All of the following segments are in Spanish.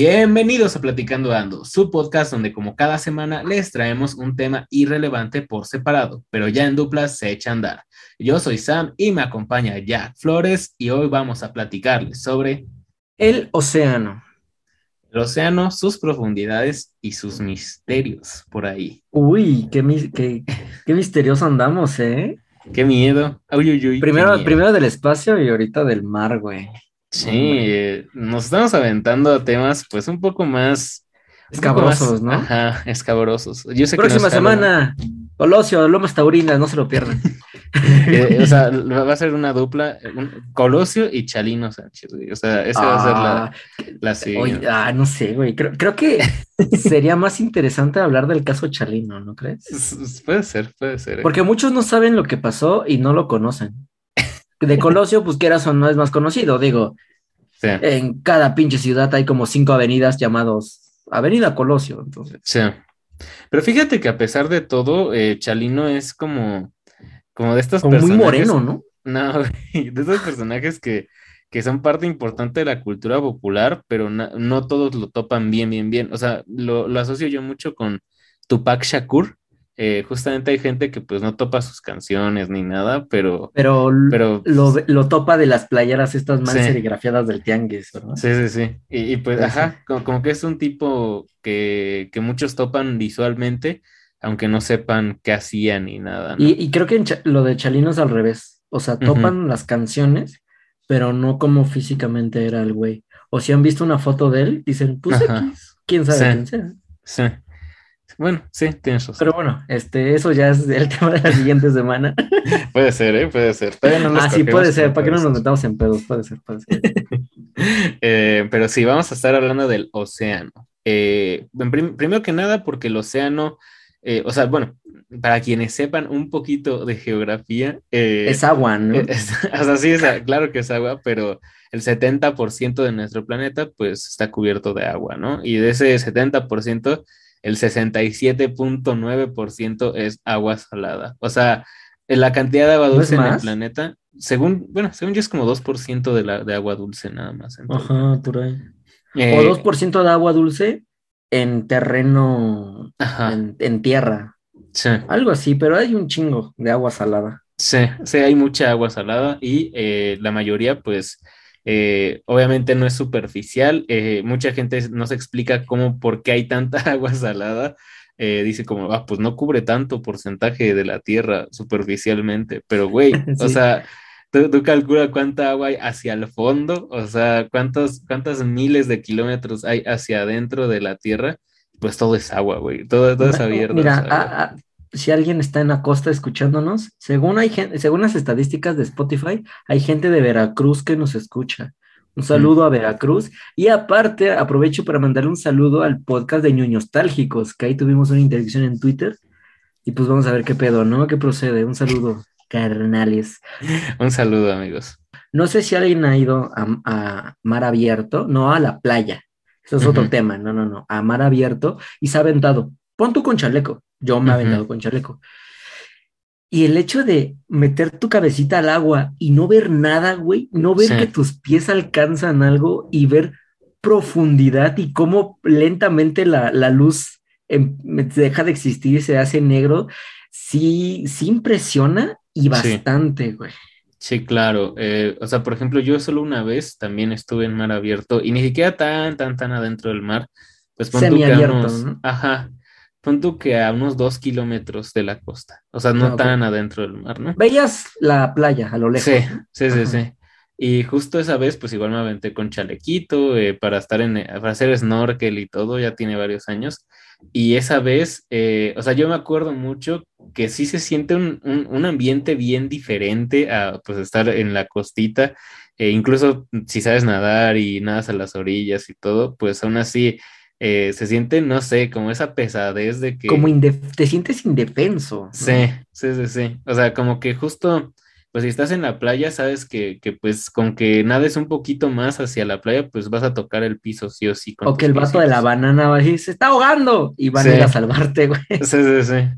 Bienvenidos a Platicando Ando, su podcast donde como cada semana les traemos un tema irrelevante por separado, pero ya en duplas se echa a andar. Yo soy Sam y me acompaña Jack Flores y hoy vamos a platicarles sobre el océano. El océano, sus profundidades y sus misterios por ahí. Uy, qué, qué, qué misterioso andamos, ¿eh? Qué miedo. Uy, uy, uy, primero, primero del espacio y ahorita del mar, güey. Sí, eh, nos estamos aventando a temas pues un poco más... Escabrosos, ¿no? Ajá, escabrosos. Yo sé Próxima semana, Colosio, Lomas Taurinas, no se lo pierdan. Eh, o sea, va a ser una dupla, Colosio y Chalino Sánchez, O sea, esa va a ser la, ah, la siguiente. ah, no sé, güey. Creo, creo que sería más interesante hablar del caso Chalino, ¿no crees? Puede ser, puede ser. ¿eh? Porque muchos no saben lo que pasó y no lo conocen. De Colosio, pues quieras o no es más conocido, digo. En cada pinche ciudad hay como cinco avenidas llamados Avenida Colosio, entonces. Sí. Pero fíjate que a pesar de todo, eh, Chalino es como, como de estos como Muy moreno, ¿no? No, de esos personajes que, que son parte importante de la cultura popular, pero no todos lo topan bien, bien, bien. O sea, lo, lo asocio yo mucho con Tupac Shakur, eh, justamente hay gente que pues no topa sus canciones ni nada, pero... Pero, pero lo, topa de las playeras estas más serigrafiadas del tianguis, ¿verdad? Sí, sí, sí. Y, pues, ajá, como, que es un tipo que, muchos topan visualmente, aunque no sepan qué hacían ni nada. Y, creo que lo de Chalino es al revés. O sea, topan las canciones, pero no como físicamente era el güey. O si han visto una foto de él, dicen, pues X, quién sabe quién sea. Sí. Bueno, sí, tienes razón. Pero bueno, este, eso ya es el tema de la siguiente semana. puede ser, ¿eh? Puede ser. ah, sí, puede ser. ¿Para qué no nos metamos en pedos? Puede ser, puede ser. Eh, pero sí, vamos a estar hablando del océano. Eh, primero que nada, porque el océano, eh, o sea, bueno, para quienes sepan un poquito de geografía. es agua, ¿no? o sea, sí, claro que es agua, pero el 70% de nuestro planeta, pues, está cubierto de agua, ¿no? Y de ese 70%, el 67.9% es agua salada. O sea, la cantidad de agua dulce en el planeta, según, bueno, según yo es como 2% de, la, de agua dulce nada más. Ajá, por ahí. Eh, o 2% de agua dulce en terreno, En, tierra. Sí. Algo así, pero hay un chingo de agua salada. Sí, sí, hay mucha agua salada y eh, la mayoría, pues, eh, obviamente no es superficial, eh, mucha gente no se explica cómo, por qué hay tanta agua salada. Eh, dice como, ah, pues no cubre tanto porcentaje de la tierra superficialmente, pero güey, o sea, tú, tú calcula cuánta agua hay hacia el fondo, o sea, cuántos, cuántas miles de kilómetros hay hacia adentro de la tierra, pues todo es agua, güey, todo, todo es abierto. Mira, si alguien está en la costa escuchándonos, según, hay según las estadísticas de Spotify, hay gente de Veracruz que nos escucha. Un saludo a Veracruz. Y aparte, aprovecho para mandarle un saludo al podcast de Nostálgicos, que ahí tuvimos una interacción en Twitter. Y pues vamos a ver qué pedo, ¿no? ¿Qué procede? Un saludo, carnales. Un saludo, amigos. No sé si alguien ha ido a, mar abierto, no a la playa. Eso es otro tema, no, no, no. A mar abierto y se ha aventado. Pon tú con chaleco yo me he aventado con chaleco. Y el hecho de meter tu cabecita al agua y no ver nada, güey, no ver que tus pies alcanzan algo y ver profundidad y cómo lentamente la, luz em, deja de existir y se hace negro, sí, sí impresiona y bastante, güey. Sí. claro. Eh, o sea, por ejemplo, yo solo una vez también estuve en mar abierto y ni siquiera tan, tan, tan adentro del mar. Pues Semiabierto, ¿no? Ajá, Punto que a unos dos kilómetros de la costa, o sea, no ah, tan adentro del mar, ¿no? Veías la playa a lo lejos. Sí, sí, sí, sí. Y justo esa vez, pues igual me aventé con chalequito eh, para estar en, para hacer snorkel y todo, ya tiene varios años. Y esa vez, eh, o sea, yo me acuerdo mucho que sí se siente un, un, ambiente bien diferente a pues estar en la costita. E incluso si sabes nadar y nadas a las orillas y todo, pues aún así eh, se siente, no sé, como esa pesadez de que... Como te sientes indefenso. Sí, sí, sí, sí. O sea, como que justo, pues si estás en la playa, sabes que, que pues con que nades un poquito más hacia la playa, pues vas a tocar el piso sí o sí. o que el vaso de la banana va a decir, se está ahogando y van a ir a salvarte, güey. Sí, sí, sí.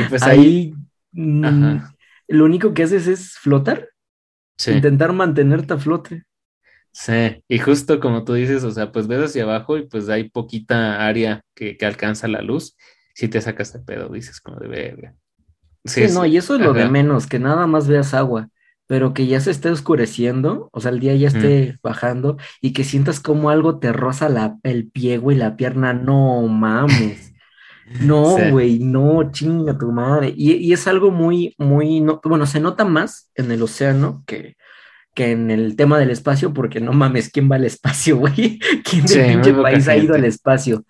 Y pues ahí, mm, lo único que haces es flotar. Sí. Intentar mantenerte a flote. Sí, y justo como tú dices, o sea, pues ves hacia abajo y pues hay poquita área que, que alcanza la luz. Si te sacas de pedo, dices como de verga. Sí, no, y eso es lo de menos, que nada más veas agua, pero que ya se esté oscureciendo, o sea, el día ya esté bajando y que sientas como algo te roza la, el pie, güey, la pierna, no mames. No, güey, no, chinga tu madre. Y, y, es algo muy, muy, no, bueno, se nota más en el océano que, que en el tema del espacio, porque no mames, ¿quién va al espacio, güey? ¿Quién del pinche país ha ido al espacio?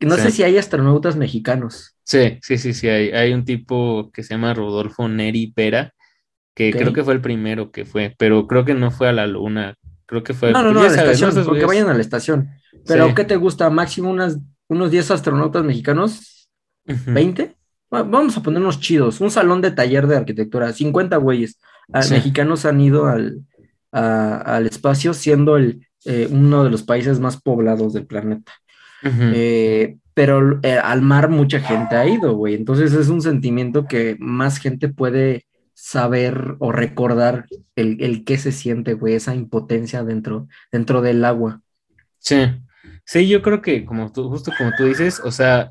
No sé si hay astronautas mexicanos. Sí, sí, sí, sí, hay, hay un tipo que se llama Rodolfo Neri Pera, que creo que fue el primero que fue, pero creo que no fue a la luna, creo que fue... No, no, no, a la estación, porque vayan a la estación. Pero, ¿qué te gusta? ¿Máximo unas, unos 10 astronautas mexicanos? ¿20? Vamos a ponernos chidos, un salón de taller de arquitectura, 50 güeyes ah, mexicanos han ido al, al espacio, siendo el, eh, uno de los países más poblados del planeta. Eh, pero eh, al mar mucha gente ha ido, güey. Entonces es un sentimiento que más gente puede saber o recordar el, el qué se siente, güey, esa impotencia dentro, dentro del agua. Sí, sí, yo creo que como tú, justo como tú dices, o sea,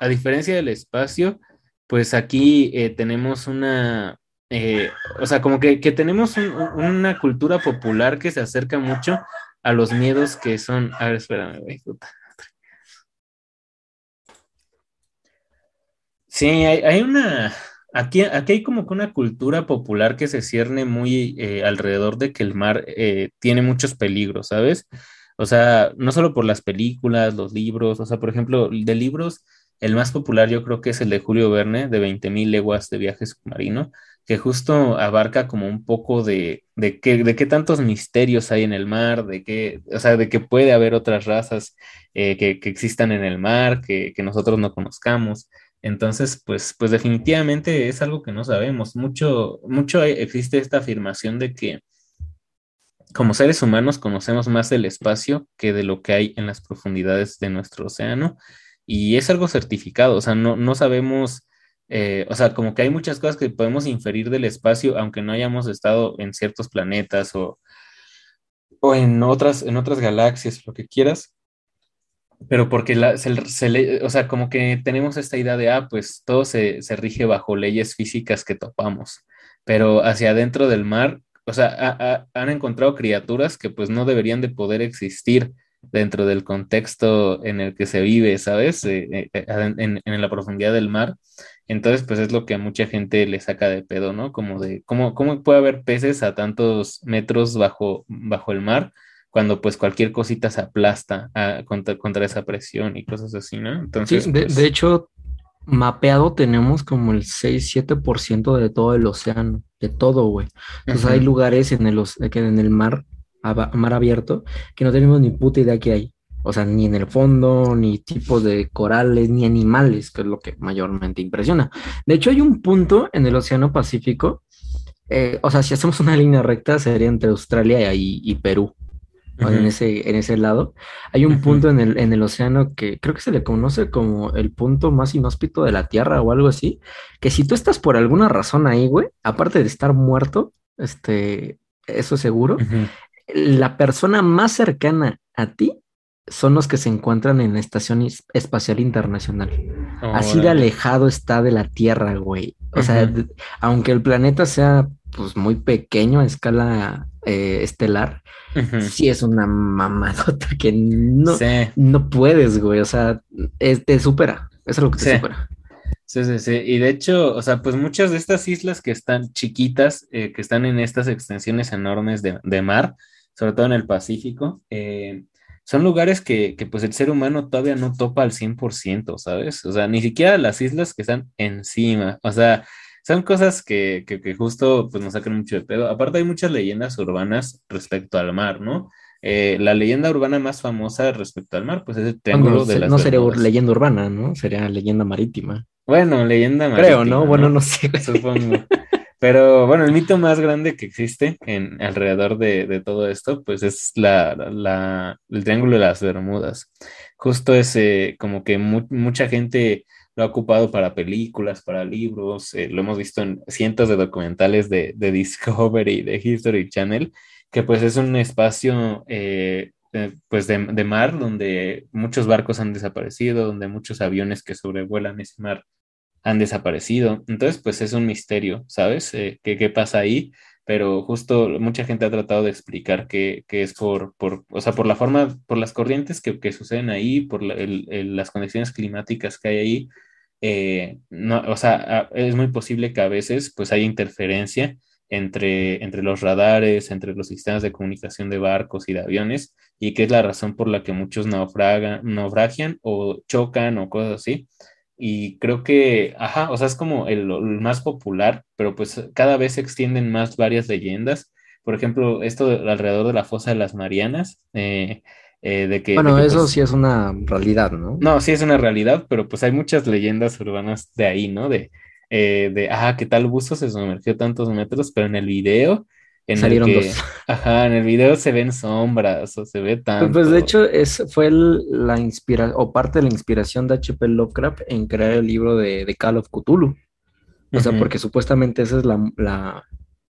a diferencia del espacio, pues aquí tenemos una, eh, o sea, como que, tenemos una cultura popular que se acerca mucho a los miedos que son. A ver, espérame, güey. Sí, hay, una. Aquí, aquí hay como que una cultura popular que se cierne muy eh, alrededor de que el mar eh, tiene muchos peligros, ¿sabes? O sea, no solo por las películas, los libros, o sea, por ejemplo, de libros, el más popular yo creo que es el de Julio Verne, de 20.000 leguas de viaje submarino, que justo abarca como un poco de, de, qué, de qué tantos misterios hay en el mar, de qué, o sea, de que puede haber otras razas eh, que, que, existan en el mar, que, que, nosotros no conozcamos. Entonces, pues, pues definitivamente es algo que no sabemos. Mucho, mucho existe esta afirmación de que como seres humanos conocemos más del espacio que de lo que hay en las profundidades de nuestro océano. Y es algo certificado, o sea, no, no sabemos eh, o sea, como que hay muchas cosas que podemos inferir del espacio, aunque no hayamos estado en ciertos planetas o, o en, otras, en otras galaxias, lo que quieras, pero porque la, o sea, como que tenemos esta idea de, ah, pues todo se, se rige bajo leyes físicas que topamos, pero hacia adentro del mar, o sea, han encontrado criaturas que pues no deberían de poder existir dentro del contexto en el que se vive, ¿sabes? Eh, eh, en, en, la profundidad del mar. Entonces, pues es lo que a mucha gente le saca de pedo, ¿no? Como de, ¿cómo, cómo puede haber peces a tantos metros bajo, bajo el mar cuando pues cualquier cosita se aplasta a, contra, contra, esa presión y cosas así, ¿no? Entonces, sí, de, pues hecho, mapeado tenemos como el 6-7% de todo el océano, de todo, güey. Entonces hay lugares en el, en el mar, mar abierto que no tenemos ni puta idea que hay. O sea, ni en el fondo, ni tipos de corales, ni animales, que es lo que mayormente impresiona. De hecho, hay un punto en el Océano Pacífico, eh, o sea, si hacemos una línea recta, sería entre Australia y, Perú. en, ese, en ese lado. Hay un punto en el, en el océano que creo que se le conoce como el punto más inhóspito de la Tierra o algo así, que si tú estás por alguna razón ahí, güey, aparte de estar muerto, este, eso seguro, la persona más cercana a ti son los que se encuentran en la Estación Espacial Internacional. Así de alejado está de la Tierra, güey. O sea, aunque el planeta sea pues muy pequeño a escala eh, estelar, sí es una mamadota que no, no puedes, güey. O sea, te supera. Eso es lo que te supera. Sí, sí, sí. Y de hecho, o sea, pues muchas de estas islas que están chiquitas, eh, que están en estas extensiones enormes de, de, mar, sobre todo en el Pacífico, eh, son lugares que, pues el ser humano todavía no topa al 100%, ¿sabes? O sea, ni siquiera las islas que están encima, o sea, son cosas que, justo pues nos sacan mucho de pedo. Aparte hay muchas leyendas urbanas respecto al mar, ¿no? Eh, la leyenda urbana más famosa respecto al mar, pues es el Triángulo de las No sería leyenda urbana, ¿no? Sería leyenda marítima. Bueno, leyenda marítima. Creo, ¿no? Bueno, no sé. Supongo. Pero bueno, el mito más grande que existe en, alrededor de, todo esto, pues es la, el Triángulo de las Bermudas. Justo ese, como que mucha gente lo ha ocupado para películas, para libros, eh, lo hemos visto en cientos de documentales de, Discovery, de History Channel, que pues es un espacio pues de, de, mar donde muchos barcos han desaparecido, donde muchos aviones que sobrevuelan ese mar han desaparecido. Entonces, pues es un misterio, ¿sabes? ¿Qué, ¿Qué pasa ahí? pero justo mucha gente ha tratado de explicar que, es por, por, o sea, por la forma, por las corrientes que, que suceden ahí, por las condiciones climáticas que hay ahí. Eh, no, o sea, es muy posible que a veces pues haya interferencia entre, entre los radares, entre los sistemas de comunicación de barcos y de aviones, y que es la razón por la que muchos naufragan, naufragian o chocan o cosas así. Y creo que, ajá, o sea, es como el, más popular, pero pues cada vez se extienden más varias leyendas. Por ejemplo, esto alrededor de la fosa de las Marianas, eh, eh, de que... Bueno, eso pues sí es una realidad, ¿no? No, sí es una realidad, pero pues hay muchas leyendas urbanas de ahí, ¿no? De, eh, de ah, ¿qué tal buzo se sumergió tantos metros? Pero en el video en Salieron el que, dos. Ajá, en el video se ven sombras o se ve tanto. Pues de hecho es, fue el- la inspiración o parte de la inspiración de H.P. Lovecraft en crear el libro de, de Call of Cthulhu. O sea, porque supuestamente esa es la, la-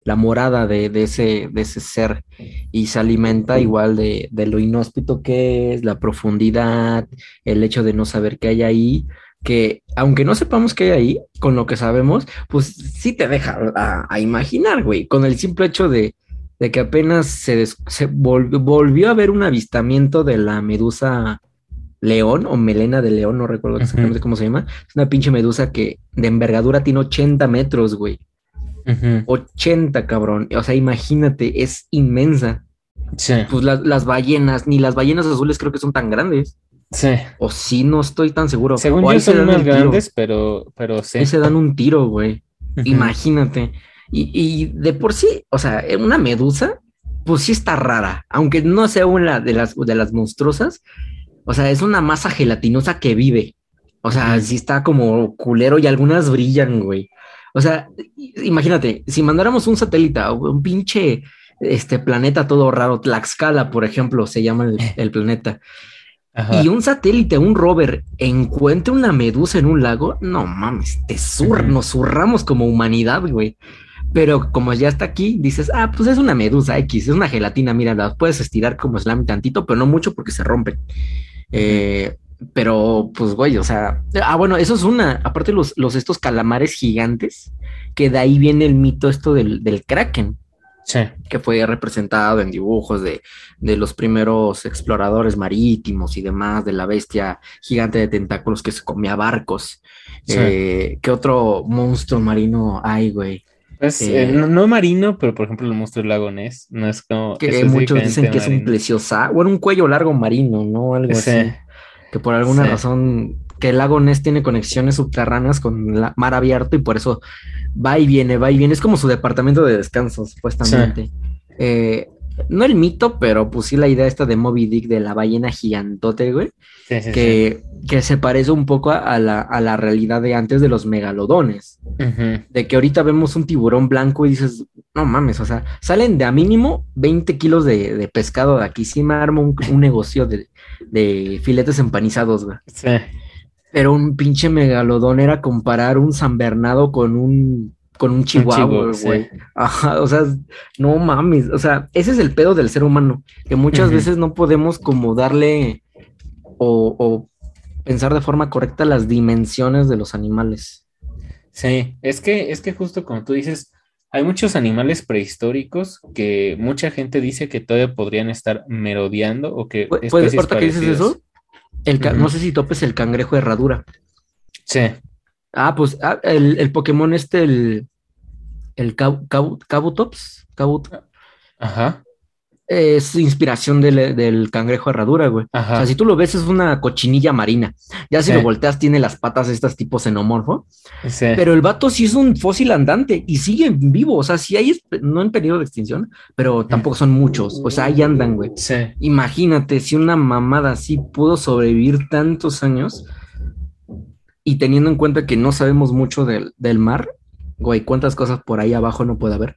la morada de, de ese, de ese ser y se alimenta igual de, de lo inhóspito que es, la profundidad, el hecho de no saber qué hay ahí, que aunque no sepamos qué hay ahí, con lo que sabemos, pues sí te deja a, a imaginar, güey, con el simple hecho de, de que apenas se, des- se volvió, volvió a ver un avistamiento de la medusa león o melena de león, no recuerdo exactamente cómo se llama, es una pinche medusa que de envergadura tiene 80 metros, güey. Ujú. 80, cabrón. O sea, imagínate, es inmensa. Sí, Pues las, las ballenas, ni las ballenas azules creo que son tan grandes. Sí. O sí, no estoy tan seguro. Según O yo se son más tiro. grandes, pero, pero sí. Ahí se dan un tiro, güey. Imagínate. Y, y de por sí, o sea, una medusa, pues sí está rara. Aunque no sea una de las, de las monstruosas. O sea, es una masa gelatinosa que vive. O sea, sí está como culero y algunas brillan, güey. O sea, imagínate, si mandáramos un satélite un pinche este planeta todo raro, Tlaxcala, por ejemplo, se llama el, el planeta, Ajá. y un satélite, un rover, encuentra una medusa en un lago, no mames, te sur, nos zurramos como humanidad, güey. Pero como ya está aquí, dices, ah, pues es una medusa X, es una gelatina, mira, la puedes estirar como slam tantito, pero no mucho porque se rompen. Eh, pero, pues, güey, o sea, ah, bueno, eso es una, aparte los, los estos calamares gigantes, que de ahí viene el mito esto del, del kraken Sí. que fue representado en dibujos de, de los primeros exploradores marítimos y demás, de la bestia gigante de tentáculos que se comía barcos. Sí. Eh, ¿qué otro monstruo marino hay, güey? Pues, Eh, eh, no, no marino, pero por ejemplo el monstruo del lago Ness no es como Que muchos dicen que es un marino. plesiosauro, bueno, un cuello largo marino, ¿no? Algo Sí. así. Que por alguna razón, que el lago Ness tiene conexiones subterráneas con el mar abierto y por eso va y viene, va y viene. Es como su departamento de descanso, supuestamente. Eh, no el mito, pero pues sí la idea esta de Moby Dick de la ballena gigantote, güey, Sí, sí, sí. que, que se parece un poco a la, a la realidad de antes de los megalodones. De que ahorita vemos un tiburón blanco y dices, no mames, o sea, salen de a mínimo 20 kilos de, de pescado de aquí. Sí me armo un, un negocio de, de filetes empanizados, güey. Sí. Pero un pinche megalodón era comparar un San Bernardo con un, con un chihuahua, güey. sí. Ajá, o sea, no mames, o sea, ese es el pedo del ser humano, que muchas veces no podemos como darle o, o pensar de forma correcta las dimensiones de los animales. Sí, es que, es que justo como tú dices, hay muchos animales prehistóricos que mucha gente dice que todavía podrían estar merodeando o que Pu- Puedes, especies ahorita que dices eso, el no sé si topes el cangrejo de herradura. Sí, Ah, pues ah, el, el Pokémon este, el, el Cab- Cab- Kabutops, Kabut, ajá, es inspiración del, del cangrejo herradura, güey. O sea, si tú lo ves, es una cochinilla marina. Ya si Sí. lo volteas, tiene las patas estas tipo xenomorfo. Sí, Pero el vato sí es un fósil andante y sigue vivo. O sea, sí hay, no en peligro de extinción, pero tampoco son muchos. O sea, ahí andan, güey. sí. Imagínate si una mamada así pudo sobrevivir tantos años y teniendo en cuenta que no sabemos mucho del, del mar, güey, cuántas cosas por ahí abajo no puede haber.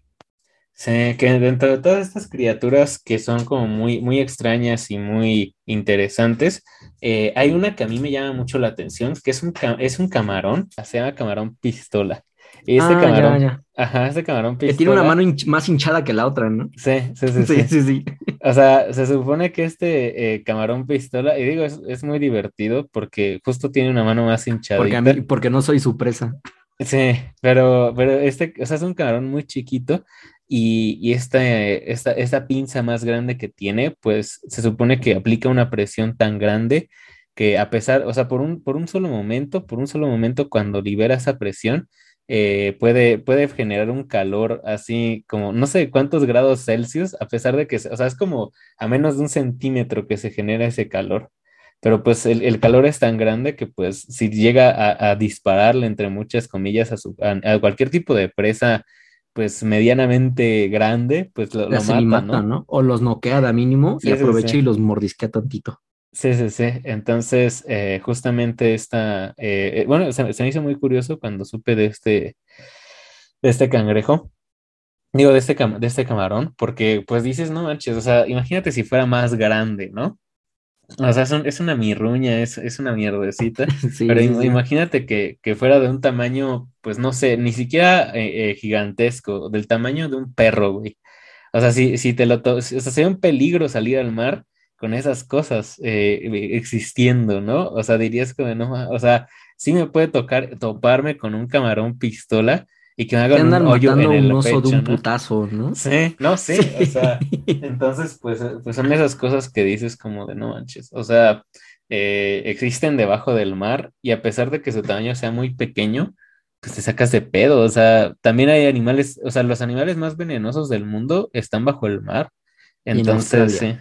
Sí, que dentro de todas estas criaturas que son como muy, muy extrañas y muy interesantes, eh, hay una que a mí me llama mucho la atención, que es un, es un camarón, se llama camarón pistola. Y este Ah, camarón, ya. ajá, este camarón Que tiene una pistola- mano hinch- más hinchada que la otra, ¿no? Sí, sí, sí, Sí, sí. sí. O sea, se supone que este eh, camarón pistola, y digo, es, es muy divertido porque justo tiene una mano más Porque, a hinchadita. mí, porque no soy su presa. Sí, pero, pero este, o sea, es un camarón muy chiquito y, esta, esta, esta pinza más grande que tiene, pues se supone que aplica una presión tan grande que a pesar, o sea, por un, por un solo momento, por un solo momento, cuando libera esa presión, eh, puede, puede generar un calor así como, no sé cuántos grados Celsius, a pesar de que, o sea, es como a menos de un centímetro que se genera ese calor. Pero pues el, el calor es tan grande que pues si llega a, dispararle entre muchas comillas a, su- a cualquier tipo de presa pues medianamente grande, pues lo, mata, ¿no? ¿no? O los noquea de mínimo Sí, y aprovecha sí. y los mordisquea tantito. Sí, sí, sí. Entonces, eh, justamente esta, eh, eh, bueno, se, se me hizo muy curioso cuando supe de este, de este cangrejo, digo, de este, cam- de este camarón, porque pues dices, no manches, o sea, imagínate si fuera más grande, ¿no? O sea, es, un- es una mirruña, es, es una mierdecita. Sí, Pero sí, im- sí. imagínate que, que fuera de un tamaño, pues no sé, ni siquiera eh, eh, gigantesco, del tamaño de un perro, güey. O sea, si, si te lo o sea, sería un peligro salir al mar con esas cosas eh, existiendo, ¿no? O sea, dirías como, no, o sea, sí me puede tocar toparme con un camarón pistola y que me hagan un andan hoyo matando en un el oso de pecho, un ¿no? putazo, ¿no? Sí, no, sí, o sea, entonces, pues, pues son esas cosas que dices como de no manches, o sea, eh, existen debajo del mar y a pesar de que su tamaño sea muy pequeño, pues te sacas de pedo, o sea, también hay animales, o sea, los animales más venenosos del mundo están bajo el mar, en entonces, sí,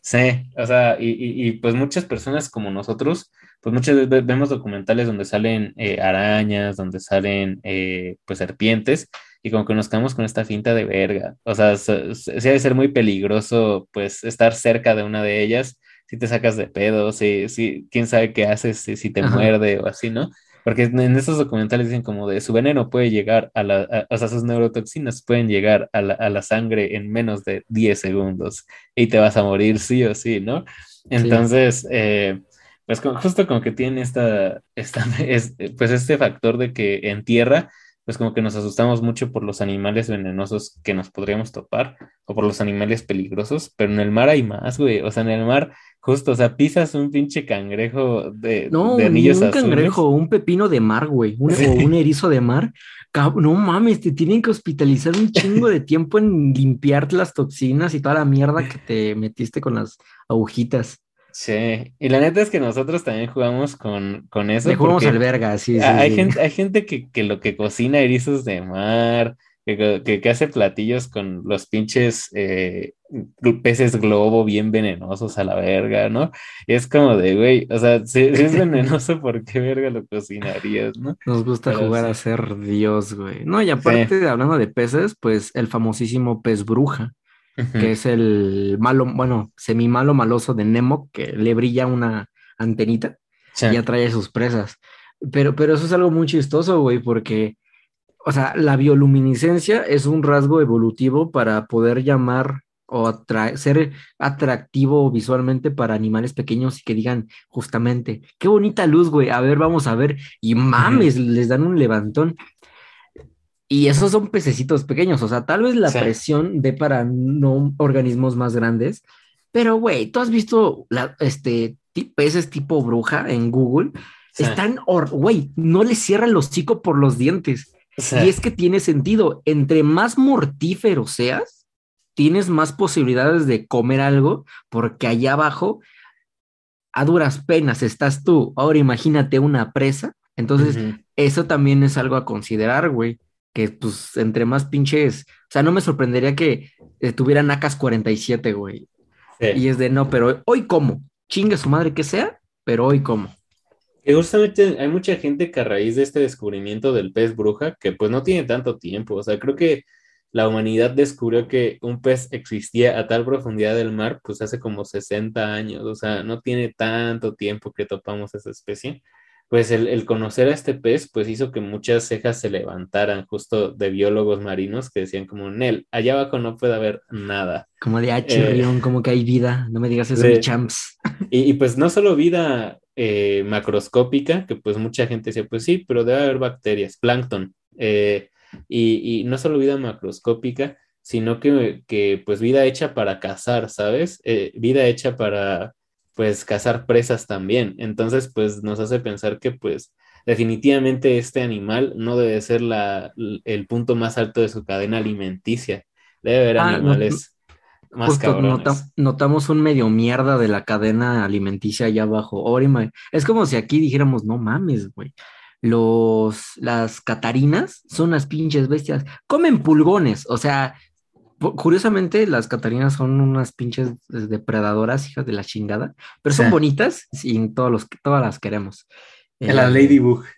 sí, o sea, y, y, y, pues muchas personas como nosotros, pues muchas veces ve- vemos documentales donde salen eh, arañas, donde salen eh, pues serpientes y como que nos quedamos con esta finta de verga. O sea, se- se- sí ha de ser muy peligroso, pues, estar cerca de una de ellas, si te sacas de pedo, si, si, quién sabe qué haces, si, si te Ajá. muerde o así, ¿no? Porque en en esos documentales dicen como de su veneno puede llegar a la, a- o sea, sus neurotoxinas pueden llegar a la, a la sangre en menos de 10 segundos y te vas a morir sí o sí, ¿no? Entonces, eh, pues con- justo como que tiene esta, esta es- pues este factor de que en tierra, pues como que nos asustamos mucho por los animales venenosos que nos podríamos topar o por los animales peligrosos, pero en el mar hay más, güey. O sea, en el mar, justo, o sea, pisas un pinche cangrejo de, No, de ni anillos un azules. cangrejo, un pepino de mar, güey, un- Sí. o un erizo de mar. No mames, te tienen que hospitalizar un chingo de tiempo en limpiar las toxinas y toda la mierda que te metiste con las agujitas. Sí, y la neta es que nosotros también jugamos con, con eso. Le jugamos al verga, sí, sí, ha- hay sí. gente, hay gente que, que lo que cocina erizos de mar, que, que, que hace platillos con los pinches eh, peces globo bien venenosos a la verga, ¿no? Y es como de, güey, o sea, si, es venenoso, ¿por qué verga lo cocinarías, no? Nos gusta Pero jugar sí. a ser Dios, güey. No, y aparte, hablando de peces, pues el famosísimo pez bruja, Que es el malo, bueno, semi malo maloso de Nemo, que le brilla una antenita Sí. y atrae a sus presas. Pero, pero eso es algo muy chistoso, güey, porque, o sea, la bioluminiscencia es un rasgo evolutivo para poder llamar o atra- ser atractivo visualmente para animales pequeños y que digan justamente, qué bonita luz, güey, a ver, vamos a ver, y mames, les dan un levantón. Y esos son pececitos pequeños, o sea, tal vez la Sí. presión de para no organismos más grandes, pero güey, tú has visto la, este, peces tipo bruja en Google, Sí. están, güey, no les cierra el hocico por los dientes. Sí. Y es que tiene sentido, entre más mortífero seas, tienes más posibilidades de comer algo, porque allá abajo, a duras penas estás tú. Ahora imagínate una presa. Entonces, eso también es algo a considerar, güey. Que pues entre más pinches, o sea, no me sorprendería que eh, tuvieran AKs 47, güey. Sí. Y es de no, pero hoy como, chingue su madre que sea, pero hoy como. Y justamente hay mucha gente que a raíz de este descubrimiento del pez bruja, que pues no tiene tanto tiempo, o sea, creo que la humanidad descubrió que un pez existía a tal profundidad del mar, pues hace como 60 años, o sea, no tiene tanto tiempo que topamos esa especie. Pues el, el conocer a este pez, pues hizo que muchas cejas se levantaran justo de biólogos marinos que decían como, Nel, allá abajo no puede haber nada. Como de ah, Eh, chirrión, como que hay vida. No me digas eso, mi champs. Y, y, pues no solo vida eh, macroscópica, que pues mucha gente decía, pues sí, pero debe haber bacterias, plancton, Eh, y, no solo vida macroscópica, sino que, que pues vida hecha para cazar, ¿sabes? Eh, vida hecha para pues cazar presas también. Entonces pues nos hace pensar que pues definitivamente este animal no debe ser la, el punto más alto de su cadena alimenticia. Debe haber ah, animales más cabrones. notamos un medio mierda de la cadena alimenticia allá abajo. es como si aquí dijéramos, no mames, güey los, las catarinas son unas pinches bestias. Comen pulgones, o sea, curiosamente las catarinas son unas pinches depredadoras, hijas de la chingada, pero son bonitas y todos los, todas las queremos. la eh, Ladybug.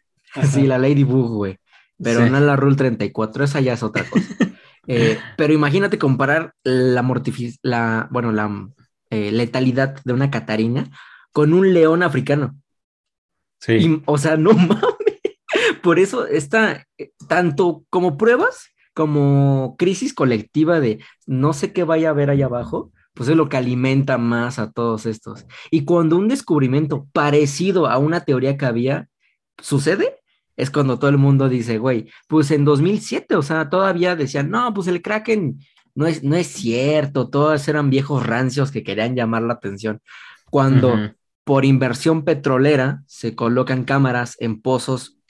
Sí, la Ladybug, güey. Pero no la Rule 34, esa ya es otra cosa. Eh, pero imagínate comparar la la, bueno, la eh, letalidad de una catarina con un león africano. Sí. o sea, no mames. Por eso está tanto como pruebas como crisis colectiva de no sé qué vaya a haber allá abajo, pues es lo que alimenta más a todos estos. Y cuando un descubrimiento parecido a una teoría que había sucede, es cuando todo el mundo dice, güey, pues en 2007, o sea, todavía decían, no, pues el Kraken no es, no es cierto, todos eran viejos rancios que querían llamar la atención. Cuando por inversión petrolera se colocan cámaras en pozos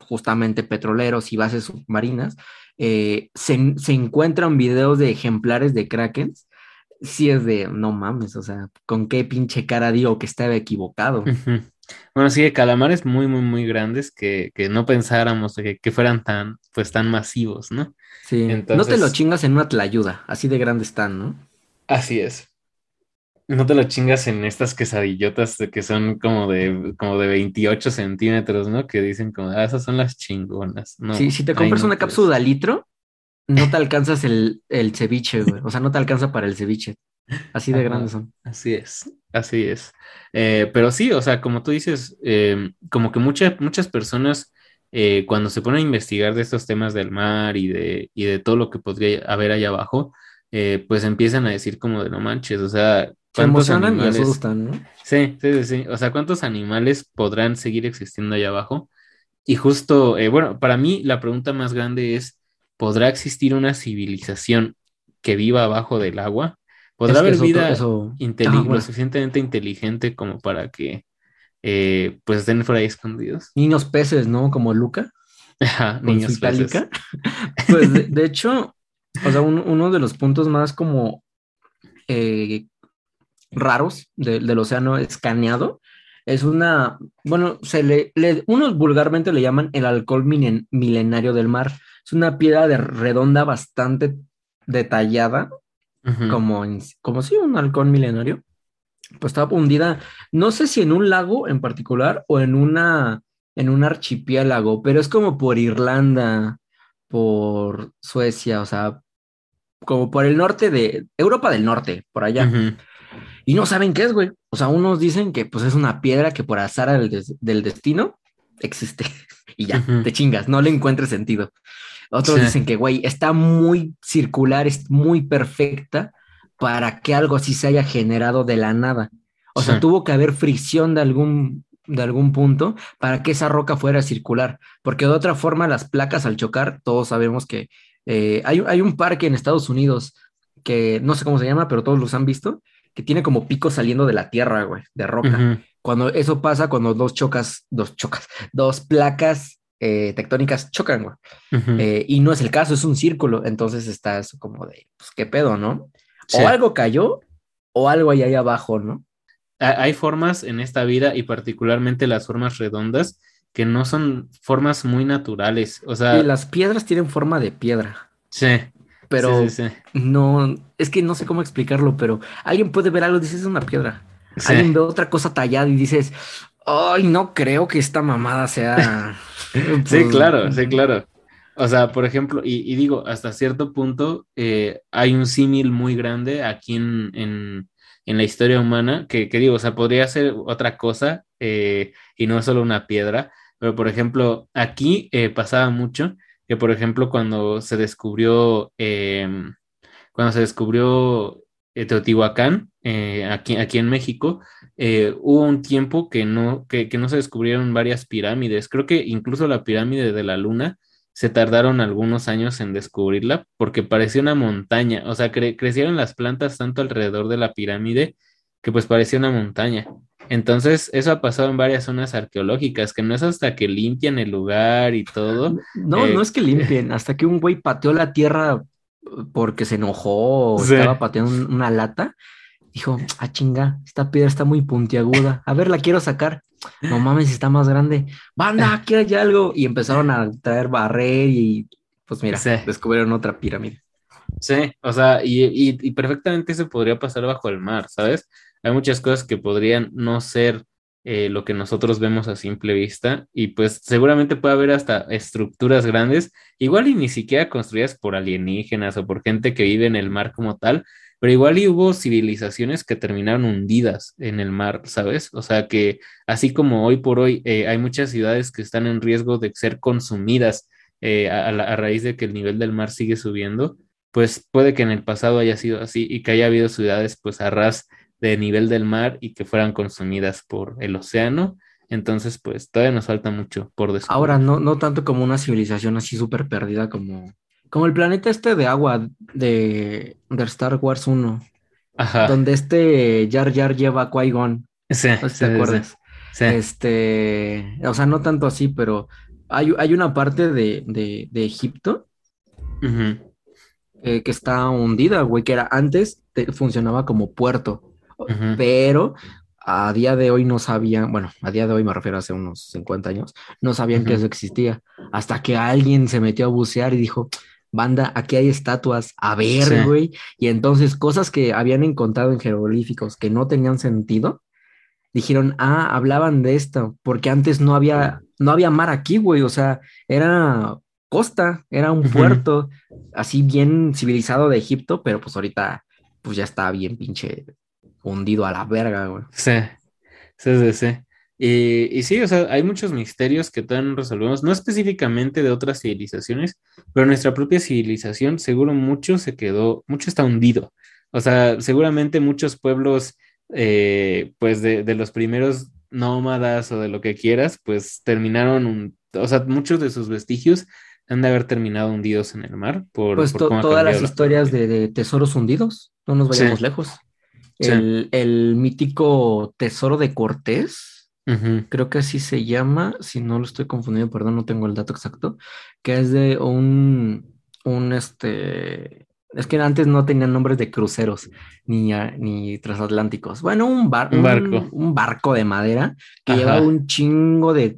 justamente petroleros y bases submarinas, eh, se, encuentran videos de ejemplares de krakens, si es de, no mames, o sea, con qué pinche cara digo que estaba equivocado. Bueno, sí, calamares muy, muy, muy grandes que, no pensáramos que, que, fueran tan, pues, tan masivos, ¿no? Sí, no te lo chingas en una tlayuda, así de grandes están, ¿no? Así es. No te lo chingas en estas quesadillotas que son como de, como de 28 centímetros, ¿no? Que dicen como, ah, esas son las chingonas. No, sí, si te compras una cápsula de litro, no te alcanzas el, el ceviche, güey. O sea, no te alcanza para el ceviche. Así de grandes son. Así es, así es. Eh, pero sí, o sea, como tú dices, em, como que muchas muchas personas eh, cuando se ponen a investigar de estos temas del mar y de, y de todo lo que podría haber allá abajo, eh, pues empiezan a decir como de no manches, o sea, emocionan y asustan, ¿no? Sí, sí, sí, sí. O sea, ¿cuántos animales podrán seguir existiendo allá abajo? Y justo, eh, bueno, para mí la pregunta más grande es, ¿podrá existir una civilización que viva abajo del agua? ¿Podrá haber vida ah, lo suficientemente inteligente como para que eh, pues estén por ahí escondidos? Niños peces, ¿no? Como Luca. Ajá, niños peces. pues de, hecho, o sea, uno de los puntos más como eh, raros del océano escaneado. Es una, bueno, se le, unos vulgarmente le llaman el alcohol milenario del mar. Es una piedra de redonda bastante detallada, como, como si un halcón milenario. Pues estaba hundida, no sé si en un lago en particular o en una, en un archipiélago, pero es como por Irlanda, por Suecia, o sea, como por el norte de Europa del Norte, por allá y no saben qué es, güey. O sea, unos dicen que pues es una piedra que por azar del, destino existe y ya, te chingas, no le encuentres sentido. Otros dicen que, güey, está muy circular, es muy perfecta para que algo así se haya generado de la nada. O sea, tuvo que haber fricción de algún, de algún punto para que esa roca fuera circular, porque de otra forma las placas al chocar, todos sabemos que eh, hay, hay un parque en Estados Unidos que no sé cómo se llama, pero todos los han visto, que tiene como picos saliendo de la tierra, güey, de roca. Cuando eso pasa, cuando dos chocas, dos chocas, dos placas eh, tectónicas chocan, güey. Eh, y no es el caso, es un círculo. Entonces estás como de, pues, ¿qué pedo, no? O algo cayó o algo hay ahí abajo, ¿no? Hay formas en esta vida y particularmente las formas redondas que no son formas muy naturales. O sea, las piedras tienen forma de piedra. Sí pero no, es que no sé cómo explicarlo, pero alguien puede ver algo y dices es una piedra. Alguien ve otra cosa tallada y dices, ay, no creo que esta mamada sea. sí, pues, claro, sí, claro. O sea, por ejemplo, y, digo, hasta cierto punto eh, hay un símil muy grande aquí en, en, la historia humana que, que, digo, o sea, podría ser otra cosa eh, y no solo una piedra, pero por ejemplo, aquí eh, pasaba mucho que por ejemplo cuando se descubrió, em, cuando se descubrió eh, Teotihuacán, eh, aquí, aquí en México, eh, hubo un tiempo que no, que, no se descubrieron varias pirámides. Creo que incluso la pirámide de la luna se tardaron algunos años en descubrirla porque parecía una montaña, o sea, crecieron las plantas tanto alrededor de la pirámide que pues parecía una montaña. Entonces, eso ha pasado en varias zonas arqueológicas, que no es hasta que limpian el lugar y todo. No, no eh, es que limpien, hasta que un güey pateó la tierra porque se enojó o estaba pateando una lata. Dijo, ah, chinga, esta piedra está muy puntiaguda. A ver, la quiero sacar. No mames, está más grande. Banda, aquí hay algo. Y empezaron a traer barrer y pues mira, descubrieron otra pirámide. Sí, o sea, y, y, perfectamente se podría pasar bajo el mar, ¿sabes? Hay muchas cosas que podrían no ser eh, lo que nosotros vemos a simple vista y pues seguramente puede haber hasta estructuras grandes, igual y ni siquiera construidas por alienígenas o por gente que vive en el mar como tal, pero igual y hubo civilizaciones que terminaron hundidas en el mar, ¿sabes? O sea que así como hoy por hoy eh, hay muchas ciudades que están en riesgo de ser consumidas eh, a, raíz de que el nivel del mar sigue subiendo, pues puede que en el pasado haya sido así y que haya habido ciudades pues a ras de nivel del mar y que fueran consumidas por el océano. Entonces, pues todavía nos falta mucho por descubrir. Ahora, no, no tanto como una civilización así súper perdida como, como el planeta este de agua de, Star Wars 1. Ajá. Donde este Jar Jar lleva a Qui-Gon. Sí, te acuerdas. Sí, Este, o sea, no tanto así, pero hay, hay una parte de, Egipto eh, que está hundida, güey, que era antes funcionaba como puerto pero a día de hoy no sabían, bueno, a día de hoy me refiero a hace unos 50 años, no sabían que eso existía, hasta que alguien se metió a bucear y dijo, banda, aquí hay estatuas, a ver, güey, y entonces cosas que habían encontrado en jeroglíficos que no tenían sentido, dijeron, ah, hablaban de esto, porque antes no había, no había mar aquí, güey, o sea, era costa, era un puerto así bien civilizado de Egipto, pero pues ahorita pues ya está bien pinche hundido a la verga, güey. Sí, sí, sí, sí. Y, y, sí, o sea, hay muchos misterios que todavía no resolvemos, no específicamente de otras civilizaciones, pero nuestra propia civilización seguro mucho se quedó, mucho está hundido. O sea, seguramente muchos pueblos, eh, pues de, de, los primeros nómadas o de lo que quieras, pues terminaron, o sea, muchos de sus vestigios han de haber terminado hundidos en el mar. Por, pues todas las historias de, de, tesoros hundidos, no nos vayamos lejos el, mítico Tesoro de Cortés, creo que así se llama, si no lo estoy confundiendo, perdón, no tengo el dato exacto, que es de un, un este, es que antes no tenían nombres de cruceros ni, ni transatlánticos. Bueno, un, barco. Un, barco de madera que lleva un chingo de,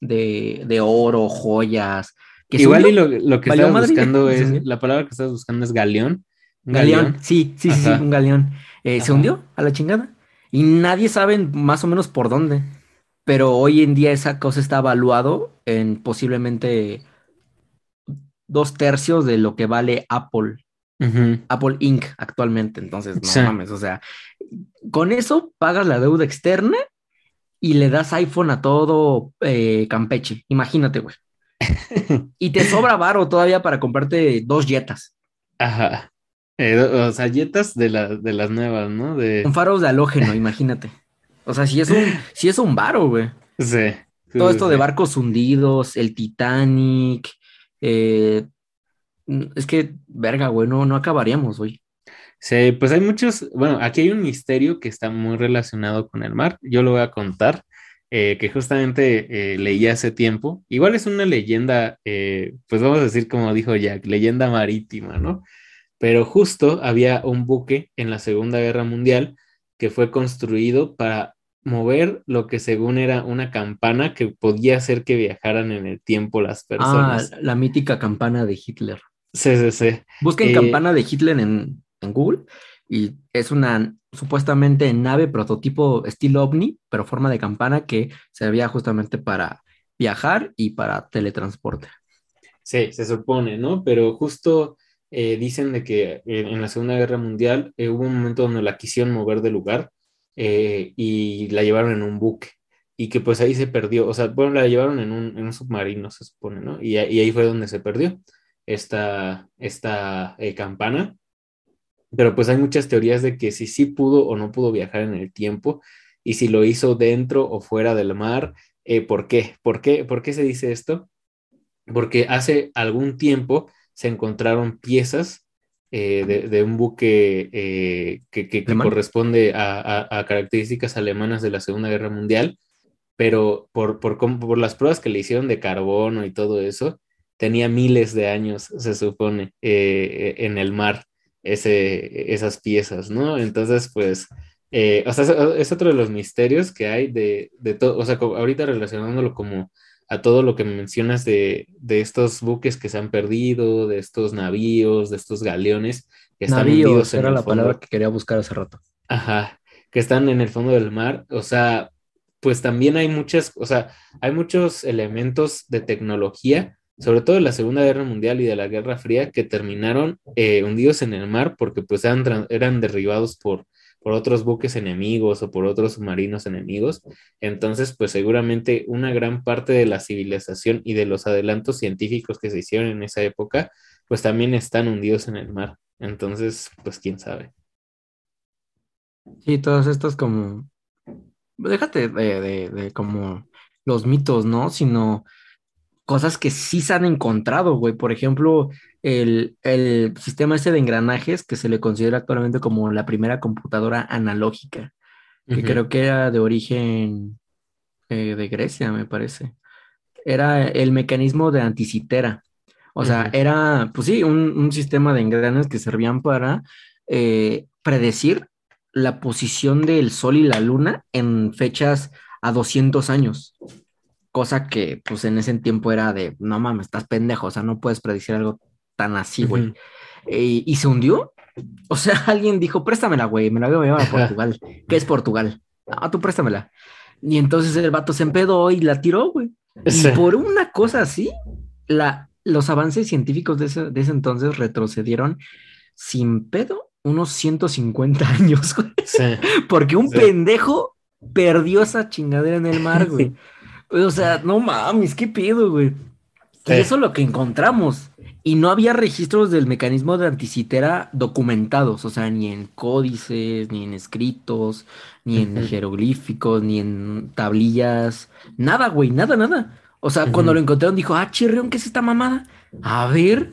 de, oro, joyas. Igual y lo, que estás buscando es, la palabra que estás buscando es galeón. Galeón, sí, sí, sí, un galeón. Eh, se hundió a la chingada. Y nadie sabe más o menos por dónde. Pero hoy en día esa cosa está evaluado en posiblemente dos tercios de lo que vale Apple. Apple Inc. actualmente. Entonces, no mames, o sea, con eso pagas la deuda externa y le das iPhone a todo eh, Campeche. Imagínate, güey. y te sobra varo todavía para comprarte dos jetas. Ajá. Eh, o sea, yetas de, de las nuevas, ¿no? De... Con faros de halógeno, imagínate. O sea, si es un, si es un varo, güey. Sí. Todo esto de barcos hundidos, el Titanic. Eh, es que, verga, güey, no, no acabaríamos, güey. Sí, pues hay muchos, bueno, aquí hay un misterio que está muy relacionado con el mar. Yo lo voy a contar, eh, que justamente leí hace tiempo. Igual es una leyenda, pues vamos a decir como dijo Jack, leyenda marítima, ¿no? Pero justo había un buque en la Segunda Guerra Mundial que fue construido para mover lo que según era una campana que podía hacer que viajaran en el tiempo las personas. Ah, la mítica campana de Hitler. Sí, sí, sí. Busquen eh, campana de Hitler en, en, Google y es una supuestamente nave prototipo estilo ovni, pero forma de campana que servía justamente para viajar y para teletransporte. Sí, se supone, ¿no? Pero justo eh, dicen de que en la Segunda Guerra Mundial eh, hubo un momento donde la quisieron mover de lugar eh, y la llevaron en un buque y que pues ahí se perdió, o sea, bueno, la llevaron en un, en un submarino, se supone, ¿no? Y, y, ahí fue donde se perdió esta, esta campana. Pero pues hay muchas teorías de que si sí pudo o no pudo viajar en el tiempo y si lo hizo dentro o fuera del mar, ¿por qué? ¿Por qué? ¿Por qué se dice esto? porque hace algún tiempo se encontraron piezas eh, de, un buque eh, que, corresponde a, características alemanas de la Segunda Guerra Mundial, pero por, por, por, las pruebas que le hicieron de carbono y todo eso, tenía miles de años, se supone, eh, en el mar ese, esas piezas, ¿no? Entonces, pues, o sea, es, otro de los misterios que hay de, de todo, o sea, ahorita relacionándolo como a todo lo que mencionas de, estos buques que se han perdido, de estos navíos, de estos galeones que están navíos, era la palabra que quería buscar hace rato. Ajá, que están en el fondo del mar. O sea, pues también hay muchas, o sea, hay muchos elementos de tecnología, sobre todo de la Segunda Guerra Mundial y de la Guerra Fría, que terminaron eh, hundidos en el mar porque pues eran, eran derribados por por otros buques enemigos o por otros submarinos enemigos. Entonces, pues seguramente una gran parte de la civilización y de los adelantos científicos que se hicieron en esa época, pues también están hundidos en el mar. Entonces, pues quién sabe. Sí, todos estos como, déjate de, de, de como los mitos, ¿no? Sino cosas que sí se han encontrado, güey. Por ejemplo, el, sistema ese de engranajes que se le considera actualmente como la primera computadora analógica, que creo que era de origen eh, de Grecia, me parece. Era el mecanismo de anticitera. O sea, era, pues sí, un, sistema de engranes que servían para eh, predecir la posición del Sol y la Luna en fechas a 200 años cosa que pues en ese tiempo era de, no mames, estás pendejo, o sea, no puedes predecir algo tan así, güey. y se hundió. O sea, alguien dijo, préstamela, güey, me la voy a llevar a Portugal. ¿Qué es Portugal? Ah, tú préstamela. Y entonces el vato se empedó y la tiró, güey. Y por una cosa así, la, los avances científicos de ese, de ese entonces retrocedieron sin pedo unos 150 años, güey. Porque un pendejo perdió esa chingadera en el mar, güey. O sea, no mames, ¿qué pido, güey? Y eso es lo que encontramos. Y no había registros del mecanismo de anticitera documentados, o sea, ni en códices, ni en escritos, ni en jeroglíficos, ni en tablillas, nada, güey, nada, nada. O sea, cuando lo encontraron dijo, ah, chirrión, ¿qué es esta mamada? A ver.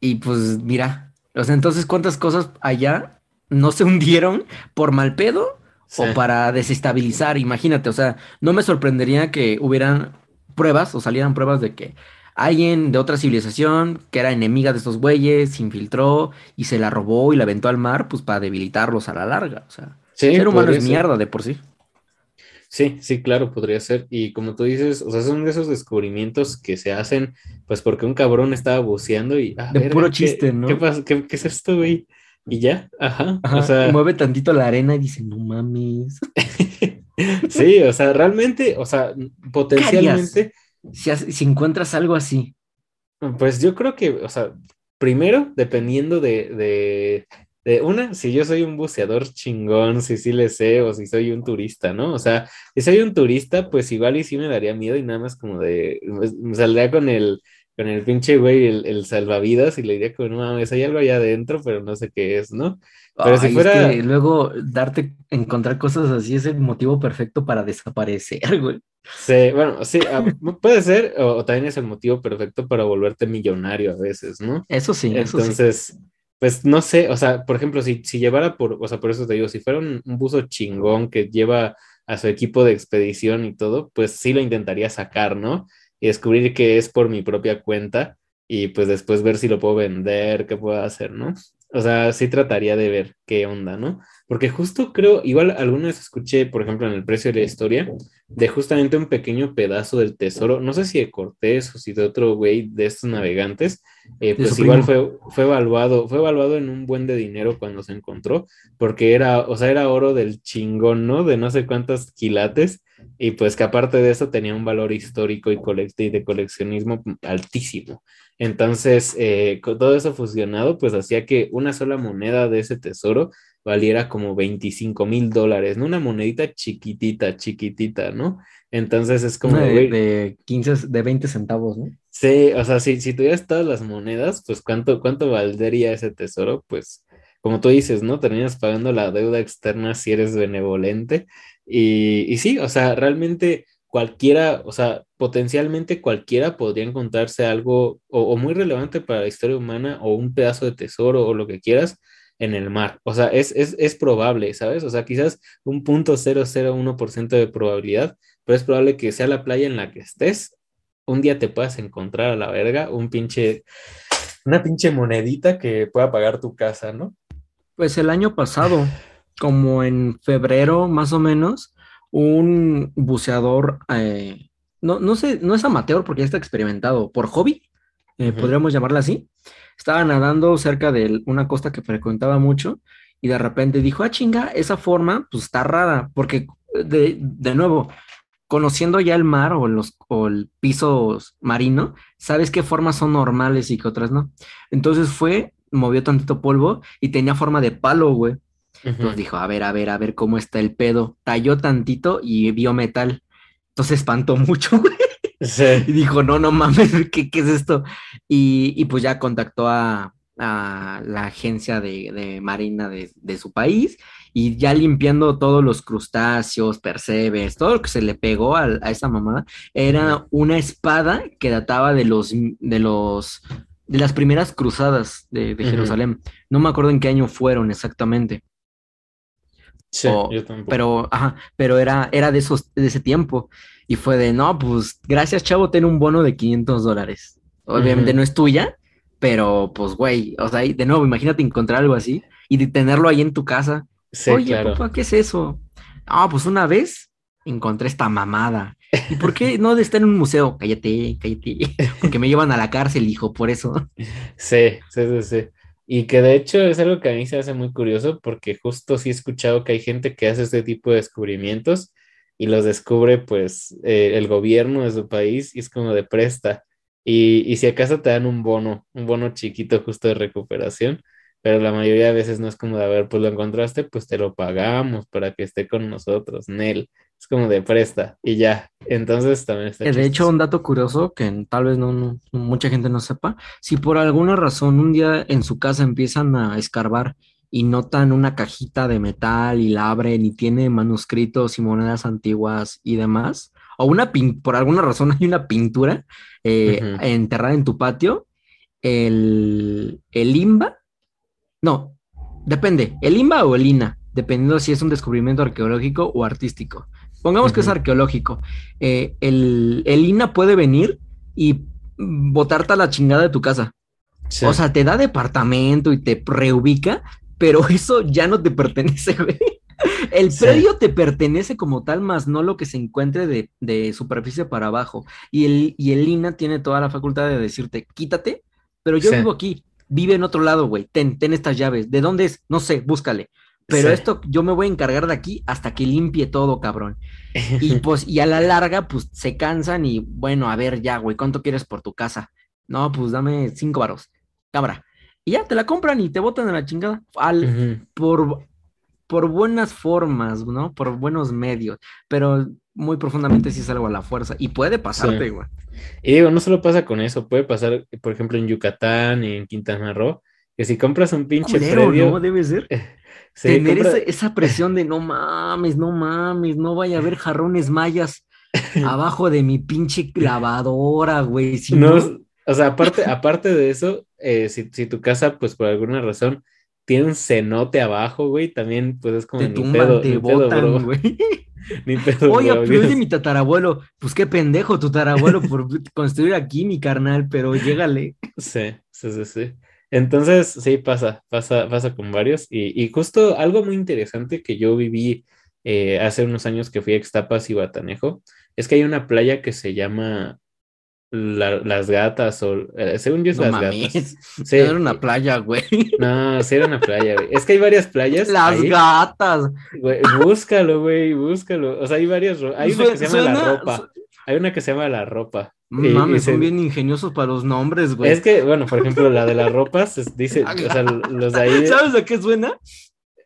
Y pues mira, o sea, entonces, ¿cuántas cosas allá no se hundieron por mal pedo o para desestabilizar. Imagínate, o sea, no me sorprendería que hubieran pruebas o salieran pruebas de que alguien de otra civilización que era enemiga de estos güeyes se infiltró y se la robó y la aventó al mar, pues para debilitarlos a la larga. O sea, ser humano es mierda de por sí. Sí, sí, claro, podría ser. Y como tú dices, o sea, son de esos descubrimientos que se hacen, pues porque un cabrón estaba buceando y. Ah, de puro chiste, ¿no? ¿qué, pasa? ¿Qué, es esto, güey? Y ya, ajá. o sea... Mueve tantito la arena y dice, no mames. sí, o sea, realmente, o sea, potencialmente. Si, si, encuentras algo así. Pues yo creo que, o sea, primero, dependiendo de, de, una, si yo soy un buceador chingón, si sí le sé, o si soy un turista, ¿no? O sea, si soy un turista, pues igual y sí me daría miedo y nada más como de, pues, me saldría con el con el pinche güey, el, salvavidas, y le diría que no mames, hay algo allá adentro, pero no sé qué es, ¿no? Pero si fuera. luego darte, encontrar cosas así es el motivo perfecto para desaparecer, güey. Sí, bueno, sí, ah, puede ser, o, también es el motivo perfecto para volverte millonario a veces, ¿no? Eso sí, Entonces, pues no sé, o sea, por ejemplo, si, si llevara por, o sea, por eso te digo, si fuera un, un buzo chingón que lleva a su equipo de expedición y todo, pues sí lo intentaría sacar, ¿no? Y descubrir que es por mi propia cuenta y pues después ver si lo puedo vender, qué puedo hacer, ¿no? O sea, sí trataría de ver qué onda, ¿no? Porque justo creo, igual alguna vez escuché, por ejemplo, en el precio de la historia, de justamente un pequeño pedazo del tesoro, no sé si de Cortés o si de otro güey de estos navegantes, eh, pues igual fue, fue evaluado, fue evaluado en un buen de dinero cuando se encontró, porque era, o sea, era oro del chingón, ¿no? De no sé cuántos quilates, y pues que aparte de eso tenía un valor histórico y, y de coleccionismo altísimo. Entonces, eh, con todo eso fusionado, pues hacía que una sola moneda de ese tesoro valiera como 25 mil dólares, ¿no? Una monedita chiquitita, chiquitita, ¿no? Entonces es como... de, de, 15, de 20 centavos, ¿no? Sí, o sea, si, si tuvieras todas las monedas, pues ¿cuánto, cuánto valdría ese tesoro? Pues como tú dices, ¿no? Terminas pagando la deuda externa si eres benevolente. Y, y sí, o sea, realmente cualquiera, o sea, potencialmente cualquiera podría encontrarse algo o, muy relevante para la historia humana o un pedazo de tesoro o lo que quieras en el mar. O sea, es, es, es probable, ¿sabes? O sea, quizás un punto ciento de probabilidad, pero es probable que sea la playa en la que estés, un día te puedas encontrar a la verga un pinche, una pinche monedita que pueda pagar tu casa, ¿no? Pues el año pasado, como en febrero más o menos, un buceador, eh, no, no sé, no es amateur porque ya está experimentado, por hobby, eh, podríamos llamarla así, estaba nadando cerca de una costa que frecuentaba mucho y de repente dijo, ah, chinga, esa forma pues está rara, porque de, de nuevo, conociendo ya el mar o, los, o el piso marino, sabes qué formas son normales y qué otras no. Entonces fue, movió tantito polvo y tenía forma de palo, güey. Entonces dijo, a ver, a ver, a ver cómo está el pedo. Talló tantito y vio metal. Entonces espantó mucho, güey. Y dijo, no, no mames, ¿qué, qué es esto? Y, y, pues ya contactó a, a la agencia de, de marina de, de, su país y ya limpiando todos los crustáceos, percebes, todo lo que se le pegó a, a esa mamada, era una espada que databa de los, de los, de las primeras cruzadas de, de Jerusalén. No me acuerdo en qué año fueron exactamente. Sí, yo tampoco. Pero, ajá, pero era, era de, esos, de ese tiempo. Y fue de, no, pues gracias, chavo, ten un bono de 500 dólares. Obviamente no es tuya, pero pues, güey, o sea, de nuevo, imagínate encontrar algo así y de tenerlo ahí en tu casa. Sí, Oye, papá, ¿qué es eso? Ah, pues una vez encontré esta mamada. ¿Y por qué no de estar en un museo? Cállate, cállate. Porque me llevan a la cárcel, hijo, por eso. Sí, sí, sí, sí. Y que de hecho es algo que a mí se hace muy curioso porque justo sí he escuchado que hay gente que hace este tipo de descubrimientos y los descubre pues eh, el gobierno de su país y es como de presta. Y, y si acaso te dan un bono, un bono chiquito justo de recuperación, pero la mayoría de veces no es como de, a ver, pues lo encontraste, pues te lo pagamos para que esté con nosotros, Nel. Es como de presta y ya. Entonces también está. De hecho, un dato curioso que tal vez no, mucha gente no sepa, si por alguna razón un día en su casa empiezan a escarbar y notan una cajita de metal y la abren y tiene manuscritos y monedas antiguas y demás, o una por alguna razón hay una pintura eh, enterrada en tu patio, el, el IMBA, no, depende, el IMBA o el INA, dependiendo si es un descubrimiento arqueológico o artístico. Pongamos que es arqueológico. Eh, el, INA puede venir y botarte a la chingada de tu casa. O sea, te da departamento y te reubica, pero eso ya no te pertenece, güey. El predio te pertenece como tal, más no lo que se encuentre de, superficie para abajo. Y el, y el INA tiene toda la facultad de decirte, quítate, pero yo vivo aquí, vive en otro lado, güey, ten, ten estas llaves. ¿De dónde es? No sé, búscale. Pero esto yo me voy a encargar de aquí hasta que limpie todo, cabrón. Y pues, y a la larga, pues se cansan y bueno, a ver ya, güey, ¿cuánto quieres por tu casa? No, pues dame cinco varos, cabra. Y ya te la compran y te botan a la chingada. Al, por, por buenas formas, ¿no? Por buenos medios. Pero muy profundamente sí es algo a la fuerza. Y puede pasarte, güey. Y digo, no solo pasa con eso, puede pasar, por ejemplo, en Yucatán y en Quintana Roo, que si compras un pinche predio. ¿no? Debe ser. tener esa, presión de no mames, no mames, no vaya a haber jarrones mayas abajo de mi pinche clavadora, güey. no, o sea, aparte, aparte de eso, eh, si, tu casa, pues por alguna razón, tiene un cenote abajo, güey, también, pues es como te tumban, te botan, güey. Oye, pero es de mi tatarabuelo. Pues qué pendejo tu tatarabuelo por construir aquí, mi carnal, pero llégale. Sí, sí, sí, sí. Entonces, sí, pasa, pasa, pasa con varios. Y, justo algo muy interesante que yo viví eh, hace unos años que fui a Extapas y Batanejo, es que hay una playa que se llama Las Gatas, o eh, según yo es Las Gatas. Sí. Era una playa, güey. No, sí era una playa, güey. Es que hay varias playas. Las Gatas. Güey, búscalo, güey, búscalo. O sea, hay varias. Hay una que se llama La Ropa. Hay una que se llama La Ropa. Mames, son bien ingeniosos para los nombres, güey. Es que, bueno, por ejemplo, la de las ropas, dice, o sea, los de ahí. ¿Sabes a qué suena?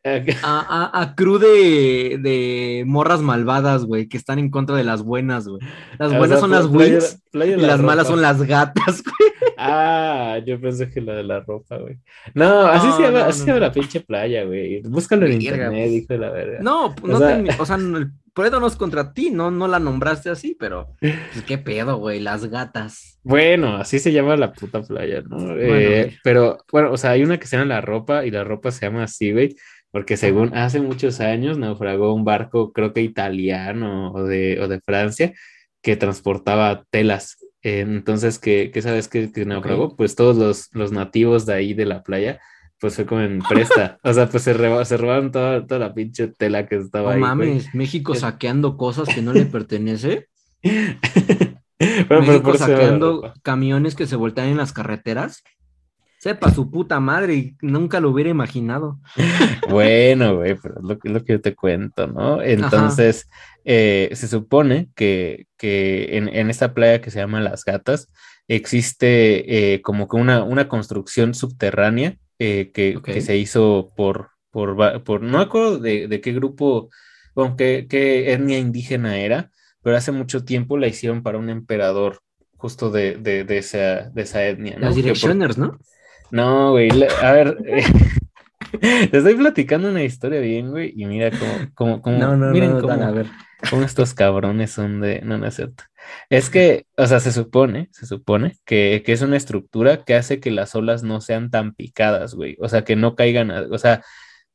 A, a, a crew de, de, morras malvadas, güey, que están en contra de las buenas, güey. Las buenas son las wings y las malas son las gatas, güey. Ah, yo pensé que la de la ropa, güey. No, así se llama, así se llama la pinche playa, güey. Búscalo en internet, hijo de la verga. No, pues, no o sea, o sea el pedo no es contra ti, no, no la nombraste así, pero pues, qué pedo, güey, las gatas. Bueno, así se llama la puta playa, ¿no? Eh, pero, bueno, o sea, hay una que se llama la ropa y la ropa se llama así, güey, porque según hace muchos años naufragó un barco, creo que italiano o de, o de Francia, que transportaba telas entonces, ¿qué, sabes que, naufragó? Pues todos los, los, nativos de ahí de la playa, pues fue como en presta. o sea, pues se, se robaron toda, toda, la pinche tela que estaba ahí. No mames, México saqueando cosas que no le pertenece. bueno, México saqueando camiones que se voltean en las carreteras. Sepa su puta madre y nunca lo hubiera imaginado. bueno, güey, pero es lo, lo, que yo te cuento, ¿no? Entonces, eh, se supone que, en, esta playa que se llama Las Gatas existe eh, como que una, una construcción subterránea eh, que, se hizo por, por, por no acuerdo de, qué grupo, bueno, qué, etnia indígena era, pero hace mucho tiempo la hicieron para un emperador justo de, esa, de esa etnia. ¿no? Las Directioners, ¿no? No, güey, a ver, te estoy platicando una historia bien, güey, y mira cómo, cómo, no, no, miren cómo, a ver. cómo estos cabrones son de, no, no es cierto. Es que, o sea, se supone, se supone que, que, es una estructura que hace que las olas no sean tan picadas, güey, o sea, que no caigan, o sea,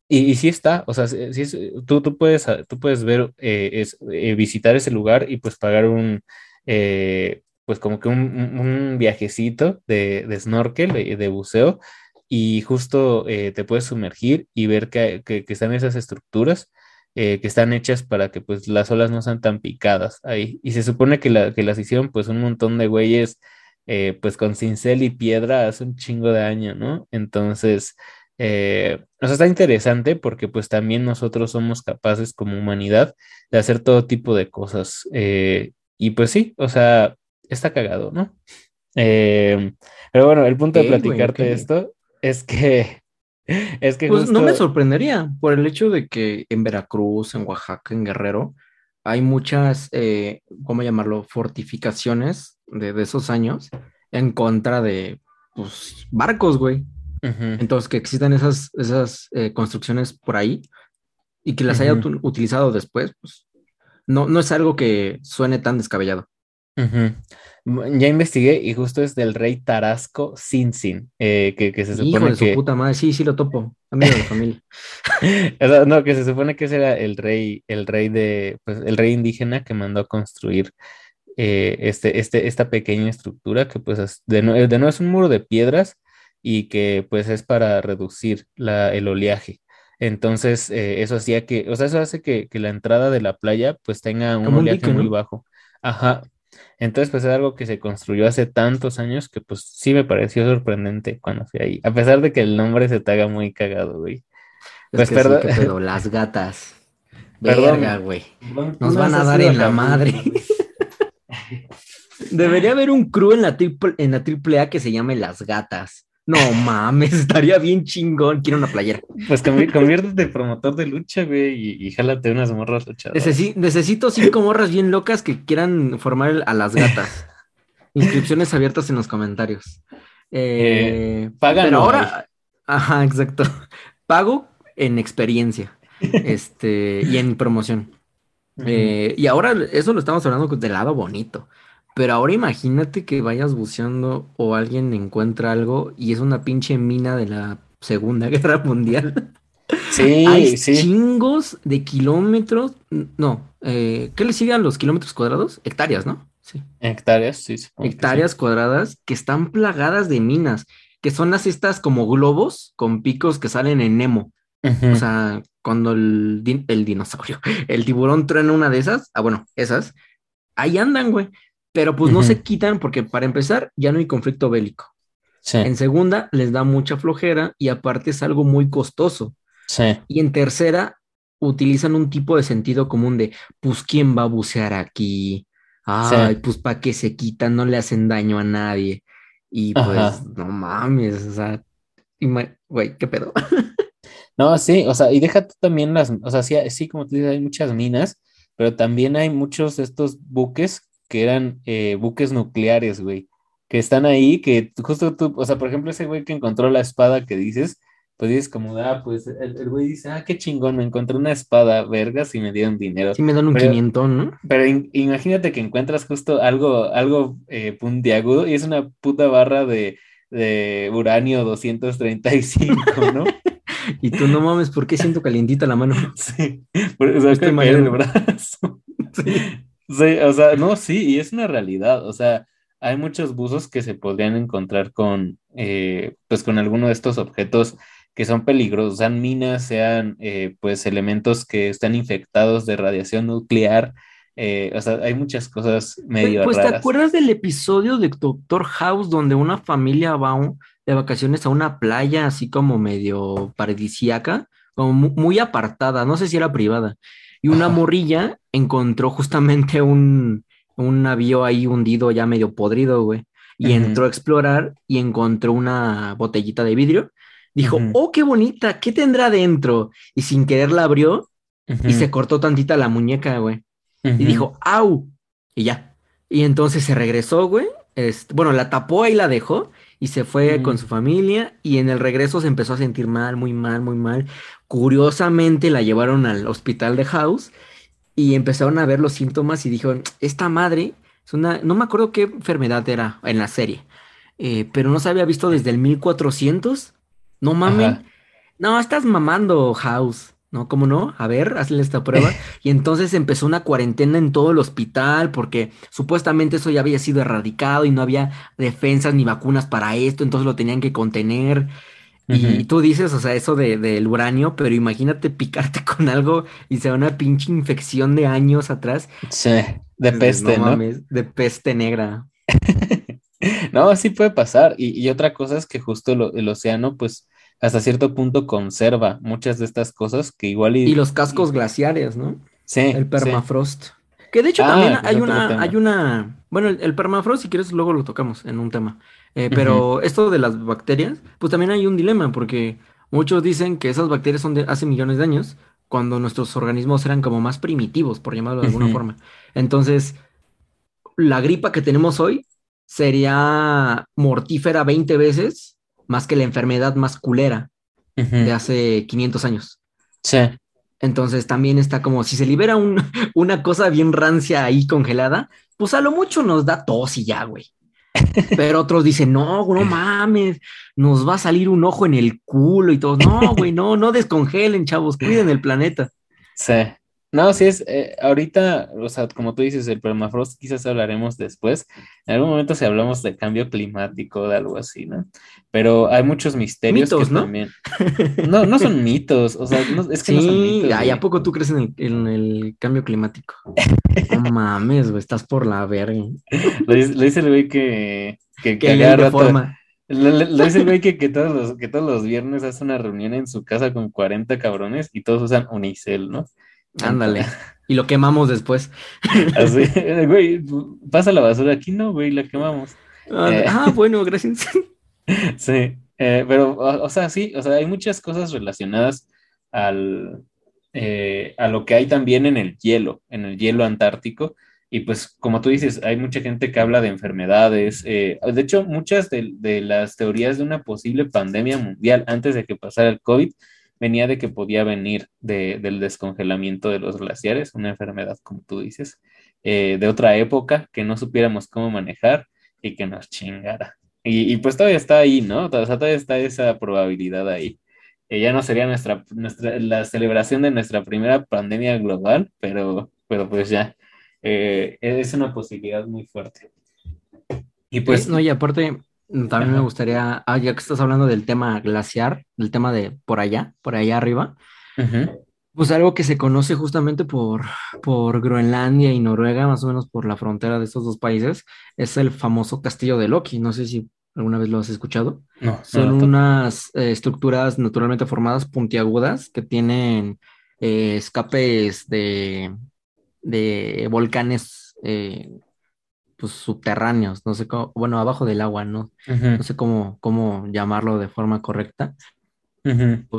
y, y sí está, o sea, sí es, tú, tú, puedes, tú puedes ver, eh, es, eh, visitar ese lugar y pues pagar un, eh, pues como que un, un viajecito de, de snorkel, de, de buceo, y justo eh, te puedes sumergir y ver que, que, están esas estructuras eh, que están hechas para que pues las olas no sean tan picadas ahí. Y se supone que, la, que las hicieron pues un montón de güeyes eh, pues con cincel y piedra hace un chingo de año, ¿no? Entonces, o sea, está interesante porque pues también nosotros somos capaces como humanidad de hacer todo tipo de cosas. y pues sí, o sea, está cagado, ¿no? pero bueno, el punto de platicarte esto es que, es que pues no me sorprendería por el hecho de que en Veracruz, en Oaxaca, en Guerrero, hay muchas, eh, ¿cómo llamarlo? Fortificaciones de, esos años en contra de, pues, barcos, güey. Entonces, que existan esas, esas eh, construcciones por ahí y que las haya utilizado después, pues, no, no es algo que suene tan descabellado. Ya investigué y justo es del rey Tarasco Sinsin, eh, que, que, se supone Hijo de su puta madre, sí, sí lo topo, amigo de la familia. no, que se supone que ese era el rey, el rey de, pues, el rey indígena que mandó a construir eh, este, este, esta pequeña estructura que pues de, no, de no es un muro de piedras y que pues es para reducir la, el oleaje. Entonces, eh, eso hacía que, o sea, eso hace que, que, la entrada de la playa pues tenga un oleaje muy bajo. Ajá, entonces, pues es algo que se construyó hace tantos años que pues sí me pareció sorprendente cuando fui ahí. A pesar de que el nombre se te haga muy cagado, güey. Pues perdón. las gatas. Verga, güey. Nos van a dar en la madre. Debería haber un crew en la, triple, en la AAA que se llame Las Gatas. No mames, estaría bien chingón. Quiero una playera. Pues conviértete en promotor de lucha, güey, y, y, jálate unas morras luchadoras. necesito cinco morras bien locas que quieran formar a las gatas. Inscripciones abiertas en los comentarios. Eh, eh pagan. Pero ahora, ajá, exacto. Pago en experiencia este, y en promoción. Eh, y ahora eso lo estamos hablando del lado bonito. Pero ahora imagínate que vayas buceando o alguien encuentra algo y es una pinche mina de la Segunda Guerra Mundial. Sí, Hay chingos de kilómetros. No, eh, ¿qué le siguen los kilómetros cuadrados? Hectáreas, ¿no? Sí. Hectáreas, sí. Hectáreas cuadradas que están plagadas de minas, que son las estas como globos con picos que salen en Nemo. O sea, cuando el, el dinosaurio, el tiburón truena una de esas, ah, bueno, esas, ahí andan, güey pero pues no se quitan porque para empezar ya no hay conflicto bélico. En segunda, les da mucha flojera y aparte es algo muy costoso. Y en tercera, utilizan un tipo de sentido común de, pues, ¿quién va a bucear aquí? Ay, pues, ¿para qué se quitan? No le hacen daño a nadie. Y pues, no mames, o sea, güey, ¿qué pedo? no, sí, o sea, y deja tú también las, o sea, sí, sí, como tú dices, hay muchas minas, pero también hay muchos de estos buques que eran eh, buques nucleares, güey, que están ahí, que justo tú, o sea, por ejemplo, ese güey que encontró la espada que dices, pues dices como, ah, pues el, güey dice, ah, qué chingón, me encontré una espada, vergas, y me dieron dinero. Sí, me dan un pero, ¿no? Pero imagínate que encuentras justo algo, algo eh, puntiagudo y es una puta barra de, de uranio 235, ¿no? y tú no mames, ¿por qué siento calientita la mano? Sí, o sea, que el brazo. Sí. Sí, o sea, no, sí, y es una realidad, o sea, hay muchos buzos que se podrían encontrar con, eh, pues con alguno de estos objetos que son peligrosos, sean minas, sean eh, pues elementos que están infectados de radiación nuclear. Eh, o sea, hay muchas cosas medio pues, ¿te acuerdas del episodio de Doctor House donde una familia va de vacaciones a una playa así como medio paradisíaca, como muy, apartada, no sé si era privada, y una morrilla encontró justamente un, un navío ahí hundido ya medio podrido, güey, y entró a explorar y encontró una botellita de vidrio Dijo, oh, qué bonita, ¿qué tendrá dentro? Y sin querer la abrió y se cortó tantita la muñeca, güey. Y dijo, au. Y ya. Y entonces se regresó, güey. Este, bueno, la tapó y la dejó y se fue con su familia y en el regreso se empezó a sentir mal, muy mal, muy mal. Curiosamente la llevaron al hospital de House y empezaron a ver los síntomas y dijeron, esta madre es una, no me acuerdo qué enfermedad era en la serie, eh, pero no se había visto desde el 1400 no mames. No, estás mamando, House. ¿No? ¿Cómo no? A ver, hazle esta prueba. y entonces empezó una cuarentena en todo el hospital porque supuestamente eso ya había sido erradicado y no había defensas ni vacunas para esto, entonces lo tenían que contener. Y tú dices, o sea, eso del de, uranio, pero imagínate picarte con algo y sea una pinche infección de años atrás. Sí, de peste, ¿no? Mames, de peste negra. no, sí puede pasar. Y, otra cosa es que justo el océano, pues, hasta cierto punto conserva muchas de estas cosas que igual y... los cascos glaciares, ¿no? Sí. El permafrost. Que de hecho ah, también hay una, hay una, bueno, el, permafrost, si quieres, luego lo tocamos en un tema. Eh, pero esto de las bacterias, pues también hay un dilema, porque muchos dicen que esas bacterias son de hace millones de años, cuando nuestros organismos eran como más primitivos, por llamarlo de alguna forma. Entonces, la gripa que tenemos hoy sería mortífera 20 veces más que la enfermedad más culera de hace 500 años. Sí. Entonces también está como si se libera una cosa bien rancia ahí congelada, pues a lo mucho nos da tos y ya, güey. Pero otros dicen, no, no mames, nos va a salir un ojo en el culo y todo. No, güey, no, no descongelen, chavos, cuiden el planeta. Sí. No, sí es, eh, ahorita, o sea, como tú dices, el permafrost quizás hablaremos después. En algún momento si hablamos de cambio climático, de algo así, ¿no? Pero hay muchos misterios mitos, que ¿no? también. No, no son mitos, o sea, es que no son mitos. ¿y a poco tú crees en el, cambio climático? no mames, güey, estás por la verga. Lo dice, el güey que, que, que, que forma. Lo, dice el güey que, que, todos los, que todos los viernes hace una reunión en su casa con 40 cabrones y todos usan Unicel, ¿no? Ándale. Y lo quemamos después. Así, güey, pasa la basura aquí, no, güey, la quemamos. Ah, eh, ah bueno, gracias. Sí, eh, pero, o, sea, sí, o sea, hay muchas cosas relacionadas al, eh, a lo que hay también en el hielo, en el hielo antártico. Y pues, como tú dices, hay mucha gente que habla de enfermedades. de hecho, muchas de, de, las teorías de una posible pandemia mundial antes de que pasara el COVID venía de que podía venir del descongelamiento de los glaciares, una enfermedad, como tú dices, eh, de otra época que no supiéramos cómo manejar y que nos chingara. Y, pues todavía está ahí, ¿no? O sea, todavía está esa probabilidad ahí. Eh, ya no sería nuestra, nuestra, la celebración de nuestra primera pandemia global, pero, pero pues ya, eh, es una posibilidad muy fuerte. Y pues... No, y aparte, también me gustaría, ah, ya que estás hablando del tema glaciar, del tema de por allá, por allá arriba, pues algo que se conoce justamente por, por Groenlandia y Noruega, más o menos por la frontera de estos dos países, es el famoso castillo de Loki. No sé si alguna vez lo has escuchado. No. Son unas eh, estructuras naturalmente formadas puntiagudas que tienen eh, escapes de, de volcanes. Eh, pues, subterráneos, no sé cómo, bueno, abajo del agua, ¿no? No sé cómo, cómo llamarlo de forma correcta.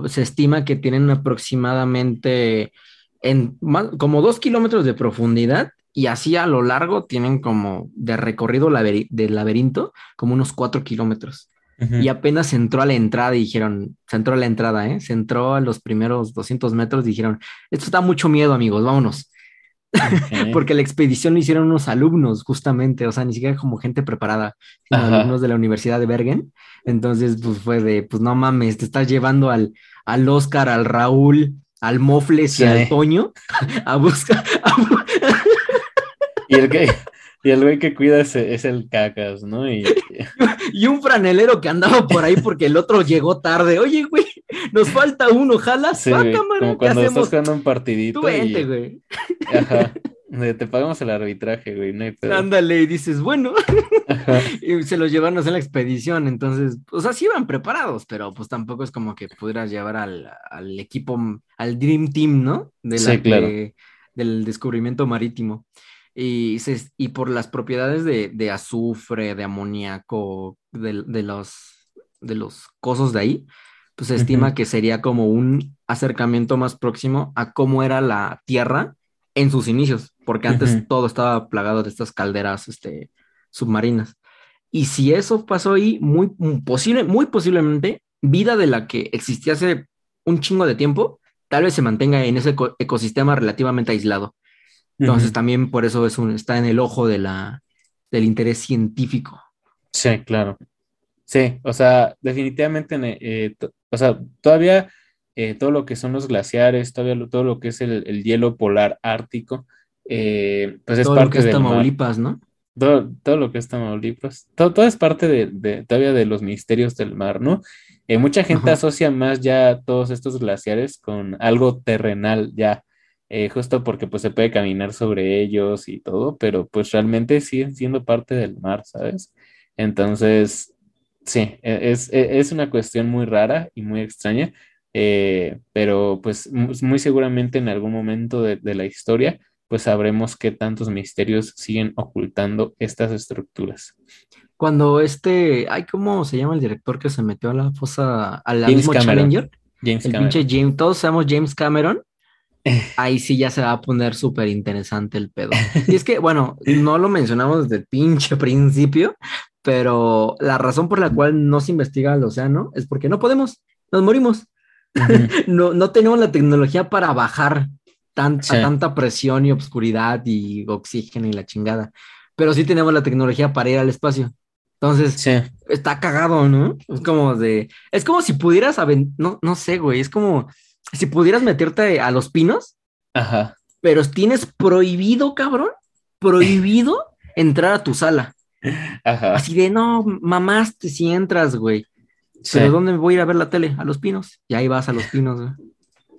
Se estima que tienen aproximadamente en como dos kilómetros de profundidad y así a lo largo tienen como de recorrido del laberinto como unos cuatro kilómetros. Y apenas entró a la entrada y dijeron, se entró a la entrada, ¿eh? Se entró a los primeros 200 metros y dijeron, esto está mucho miedo, amigos, vámonos. Porque la expedición lo hicieron unos alumnos, justamente, o sea, ni siquiera como gente preparada, sino alumnos de la Universidad de Bergen. Entonces, pues fue de, pues no mames, te estás llevando al, al Oscar, al Raúl, al Mofles y al Toño a buscar. y el que. Y el güey que cuida es, es el cacas, ¿no? Y... y un franelero que andaba por ahí porque el otro llegó tarde. Oye, güey, nos falta uno, ¿jalas? Sí, como cuando estás jugando un partidito. Tú vente, güey. Ajá. Te pagamos el arbitraje, güey, no hay pedo. Ándale, y dices, bueno, y se los llevan a hacer la expedición, entonces, o sea, sí iban preparados, pero pues tampoco es como que pudieras llevar al, al equipo, al Dream Team, ¿no? De la, sí, claro. del descubrimiento marítimo. Y, se, y por las propiedades de, de azufre, de amoníaco, de, de, los, de los cosos de ahí, pues se estima uh -huh. que sería como un acercamiento más próximo a cómo era la Tierra en sus inicios, porque antes uh -huh. todo estaba plagado de estas calderas este, submarinas. Y si eso pasó ahí, muy, muy, posible, muy posiblemente, vida de la que existía hace un chingo de tiempo, tal vez se mantenga en ese eco ecosistema relativamente aislado. Entonces, uh -huh. también por eso es un, está en el ojo de la, del interés científico. Sí, claro. Sí, o sea, definitivamente, eh, o sea, todavía eh, todo lo que son los glaciares, todavía lo, todo lo que es el, el hielo polar ártico, eh, pues es todo parte lo que es del Tamaulipas, mar. ¿no? Todo, todo, lo que es Tamaulipas, todo, todo es parte de, de, todavía de los misterios del mar, ¿no? Eh, mucha gente Ajá. asocia más ya todos estos glaciares con algo terrenal ya, eh, justo porque pues se puede caminar sobre ellos y todo, pero pues realmente siguen siendo parte del mar, ¿sabes? Entonces, sí, e, es, e, es una cuestión muy rara y muy extraña, eh, pero pues muy seguramente en algún momento de, de, la historia pues sabremos qué tantos misterios siguen ocultando estas estructuras. Cuando este, ay, ¿cómo se llama el director que se metió a la fosa, al mismo Challenger? James el Cameron. pinche James, todos sabemos James Cameron. Ahí sí ya se va a poner súper interesante el pedo. Y es que, bueno, no lo mencionamos desde el pinche principio, pero la razón por la cual no se investiga el océano es porque no podemos, nos morimos. Uh -huh. no, no tenemos la tecnología para bajar tan, sí. a tanta presión y obscuridad y oxígeno y la chingada. Pero sí tenemos la tecnología para ir al espacio. Entonces, sí. está cagado, ¿no? Es como de. Es como si pudieras. No, no sé, güey. Es como si pudieras meterte a los pinos. Ajá. Pero tienes prohibido, cabrón. Prohibido entrar a tu sala. Ajá. Así de no, mamaste si entras, güey. Sí. Pero ¿dónde me voy a ir a ver la tele? A los pinos. Y ahí vas a los pinos, güey.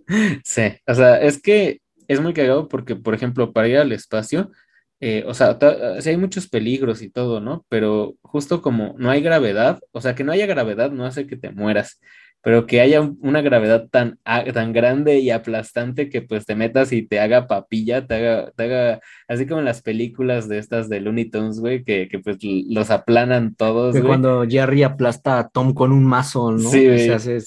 Sí, o sea, es que es muy cagado porque, por ejemplo, para ir al espacio, eh, o sea, sí hay muchos peligros y todo, ¿no? Pero justo como no hay gravedad, o sea, que no haya gravedad no hace que te mueras, pero que haya una gravedad tan, tan grande y aplastante que pues te metas y te haga papilla, te haga, te haga así como en las películas de estas de Looney Tunes, güey, que, que pues los aplanan todos. Que cuando Jerry aplasta a Tom con un mazo, ¿no? Sí, güey. Se hace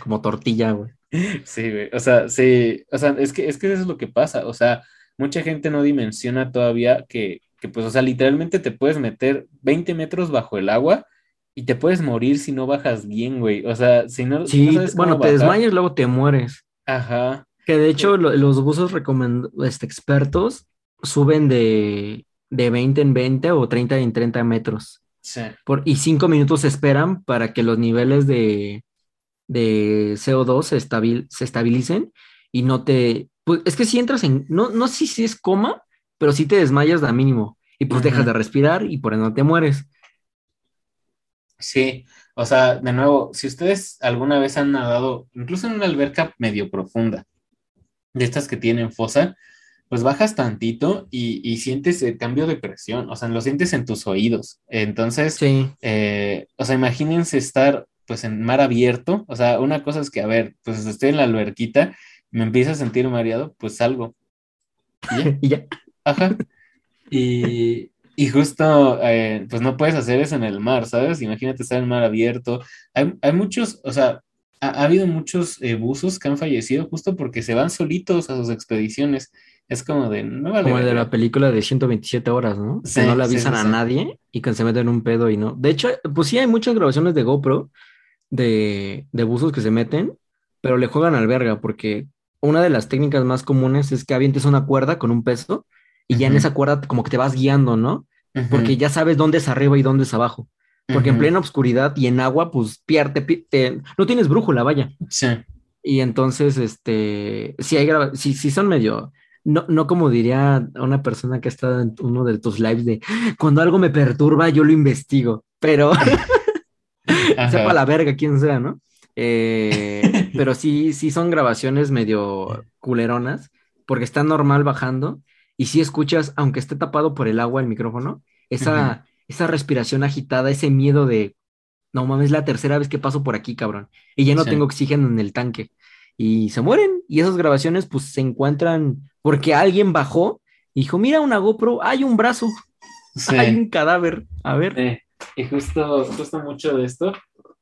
como tortilla, güey. Sí, güey. O sea, sí, o sea, es que, es que eso es lo que pasa. O sea, mucha gente no dimensiona todavía que, que, pues, o sea, literalmente te puedes meter 20 metros bajo el agua y te puedes morir si no bajas bien, güey. O sea, si no. Sí, no bueno, te desmayas luego te mueres. Aja. Que de hecho, lo, los buzos este, expertos suben de, de 20 en 20 o 30 en 30 metros. Sí. Por, y 5 minutos esperan para que los niveles de de CO2 se, estabil, se estabilicen y no te... Pues es que si entras en... No, no sé si es coma, pero si sí te desmayas da mínimo y pues uh -huh. dejas de respirar y por eso no te mueres. Sí, o sea, de nuevo, si ustedes alguna vez han nadado, incluso en una alberca medio profunda, de estas que tienen fosa, pues bajas tantito y, y, sientes el cambio de presión, o sea, lo sientes en tus oídos. Entonces, sí. eh, o sea, imagínense estar pues en mar abierto, o sea, una cosa es que, a ver, pues estoy en la alberquita, me empiezo a sentir mareado, pues salgo. Y ya. ¿Y ya? Ajá. Y, y justo, eh, pues no puedes hacer eso en el mar, ¿sabes? Imagínate estar en mar abierto. Hay, hay muchos, o sea, ha, ha habido muchos eh, buzos que han fallecido justo porque se van solitos a sus expediciones. Es como de, no vale Como el de la película de 127 horas, ¿no? Sí, que no le avisan sí, a nadie y que se meten en un pedo y no. De hecho, pues sí hay muchas grabaciones de GoPro de, de buzos que se meten, pero le juegan al verga porque una de las técnicas más comunes es que avientes una cuerda con un peso y ya en esa cuerda como que te vas guiando, ¿no? Porque ya sabes dónde es arriba y dónde es abajo. Porque en plena oscuridad y en agua, pues pierde, pi- te- no tienes brújula, vaya. Sí, Y entonces, este, sí hay graba- sí, sí son medio, no, no como diría una persona que ha estado en uno de tus lives de cuando algo me perturba, yo lo investigo, pero sepa la verga quién sea, ¿no? Eh, pero sí, sí son grabaciones medio culeronas, porque está normal bajando, y si escuchas, aunque esté tapado por el agua el micrófono, esa, esa respiración agitada, ese miedo de, no mames, es la tercera vez que paso por aquí, cabrón, y ya no Sí. tengo oxígeno en el tanque, y se mueren, y esas grabaciones pues se encuentran porque alguien bajó y dijo, mira una GoPro, hay un brazo, Sí. hay un cadáver, a ver. Y justo, justo mucho de esto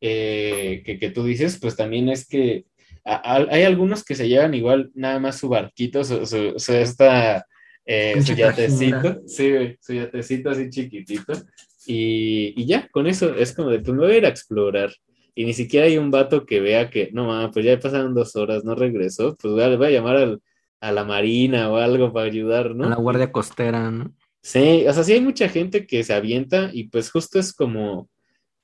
eh, que, que tú dices, pues también es que a- a- hay algunos que se llevan igual nada más su barquito, su, su, su esta, eh, su yatecito, sí, su yatecito así chiquitito, y, y ya, con eso es como de, pues me voy a ir a explorar, y ni siquiera hay un vato que vea que, no mames, pues ya pasaron dos horas, no regresó, pues voy a, voy a llamar al- a la marina o algo para ayudar, ¿no? A la guardia costera, ¿no? Sí, o sea, sí hay mucha gente que se avienta y pues justo es como,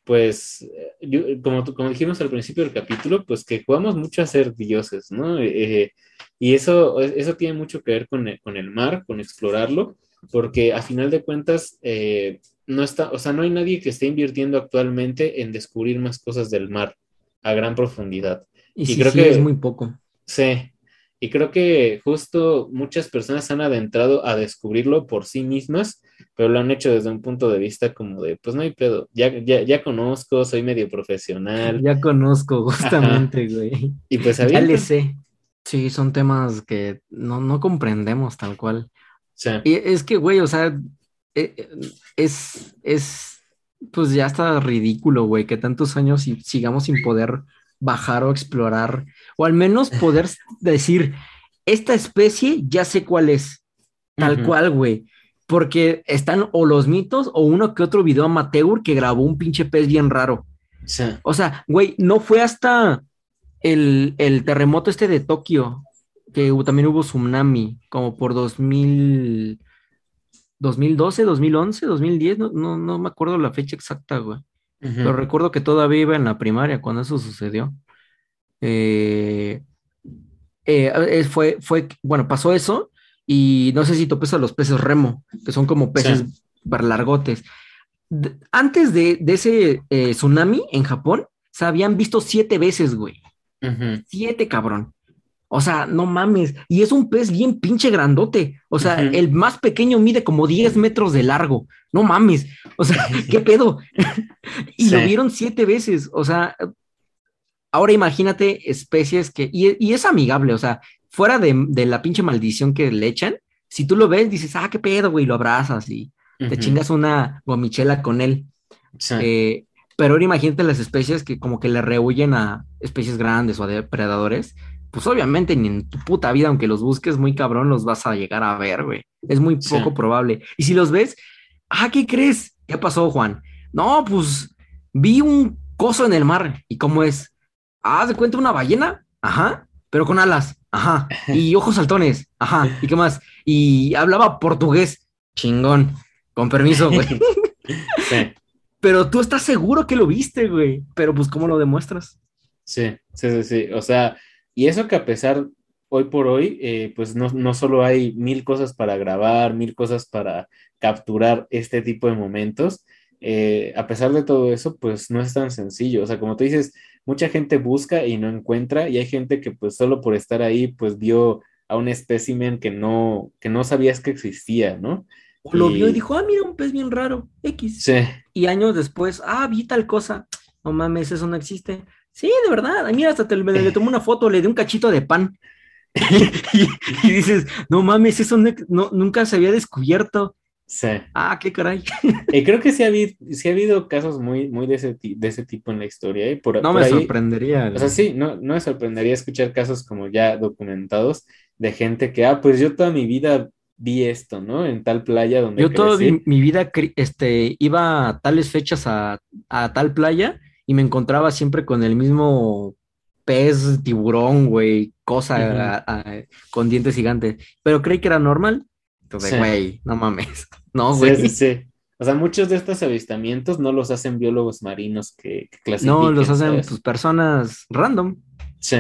pues, yo- como, como dijimos al principio del capítulo, pues que jugamos mucho a ser dioses, ¿no? Eh, y eso, eso tiene mucho que ver con el, con el mar, con explorarlo, porque a final de cuentas, eh, no está, o sea, no hay nadie que esté invirtiendo actualmente en descubrir más cosas del mar a gran profundidad. Y, Y sí, creo sí, que- es muy poco. Sí, y creo que justo muchas personas han adentrado a descubrirlo por sí mismas, pero lo han hecho desde un punto de vista como de, pues no hay pedo, ya, ya, ya conozco, soy medio profesional, Ya conozco justamente, güey. y pues Ya avientan. le sé. Sí, son temas que no, no comprendemos tal cual. Sí, Y es que, güey, o sea, eh, eh, es, es, pues ya está ridículo, güey, que tantos años y sigamos sin poder bajar o explorar, o al menos poder decir, esta especie ya sé cuál es, tal cual, güey. Porque están o los mitos o uno que otro video amateur que grabó un pinche pez bien raro. sí, O sea, güey, no fue hasta el, el terremoto este de Tokio, que también hubo tsunami, como por 2000, 2012, 2011, 2010, no, no, no me acuerdo la fecha exacta, güey. Ujú. Pero recuerdo que todavía iba en la primaria cuando eso sucedió. Eh, eh, fue, fue, bueno, pasó eso y no sé si topes a los peces remo, que son como peces Sí. largotes. Antes de, de ese eh, tsunami en Japón, se habían visto siete veces, güey. Siete, cabrón. O sea, no mames. Y es un pez bien pinche grandote. O sea, el más pequeño mide como 10 metros de largo. No mames. O sea, ¿qué pedo? y lo vieron siete veces. O sea, ahora imagínate especies que. Y, y es amigable. O sea, fuera de, de la pinche maldición que le echan, si tú lo ves, dices, ah, qué pedo, güey, lo abrazas y te chingas una gomichela con él. Sí. Eh, pero ahora imagínate las especies que como que le rehuyen a especies grandes o a depredadores. Pues obviamente ni en tu puta vida, aunque los busques muy cabrón, los vas a llegar a ver, güey. Es muy Sí. poco probable. Y si los ves, ah, ¿qué crees? ¿Qué pasó, Juan? No, pues vi un coso en el mar. ¿Y cómo es? Ah, ¿se cuenta una ballena? Ajá, pero con alas. Ajá. Y ojos saltones. Ajá. ¿Y qué más? Y hablaba portugués. Chingón. Con permiso, güey. Sí. Pero tú estás seguro que lo viste, güey. Pero pues, ¿cómo lo demuestras? Sí, sí, sí, sí. O sea, y eso que a pesar hoy por hoy, eh, pues no, no solo hay mil cosas para grabar, mil cosas para capturar este tipo de momentos, eh, a pesar de todo eso, pues no es tan sencillo. O sea, como tú dices, mucha gente busca y no encuentra, y hay gente que pues solo por estar ahí, pues vio a un espécimen que no, que no sabías que existía, ¿no? O lo vio y dijo, ah, mira, un pez bien raro. X. Sí, Y años después, ah, vi tal cosa. No mames, eso no existe. Sí, de verdad. Mira, hasta te, le, le tomé una foto, le di un cachito de pan. y, y dices, no mames, eso no- no- nunca se había descubierto. Sí. Ah, qué caray. Y creo que sí ha habido, sí ha habido casos muy, muy de ese, de ese tipo en la historia. ¿eh? Por, No por me ahí- sorprendería. O sea, sí, no, no me sorprendería escuchar casos como ya documentados de gente que, ah, pues yo toda mi vida vi esto, ¿no? En tal playa donde... Yo toda mi, vida este, iba a tales fechas a, tal playa y me encontraba siempre con el mismo pez, tiburón, güey, cosa con dientes gigantes. Pero creí que era normal. Entonces, güey, no mames. No, güey. Sí, sí, sí. O sea, muchos de estos avistamientos no los hacen biólogos marinos que, que clasifican. No, los hacen pues, personas random. Sí.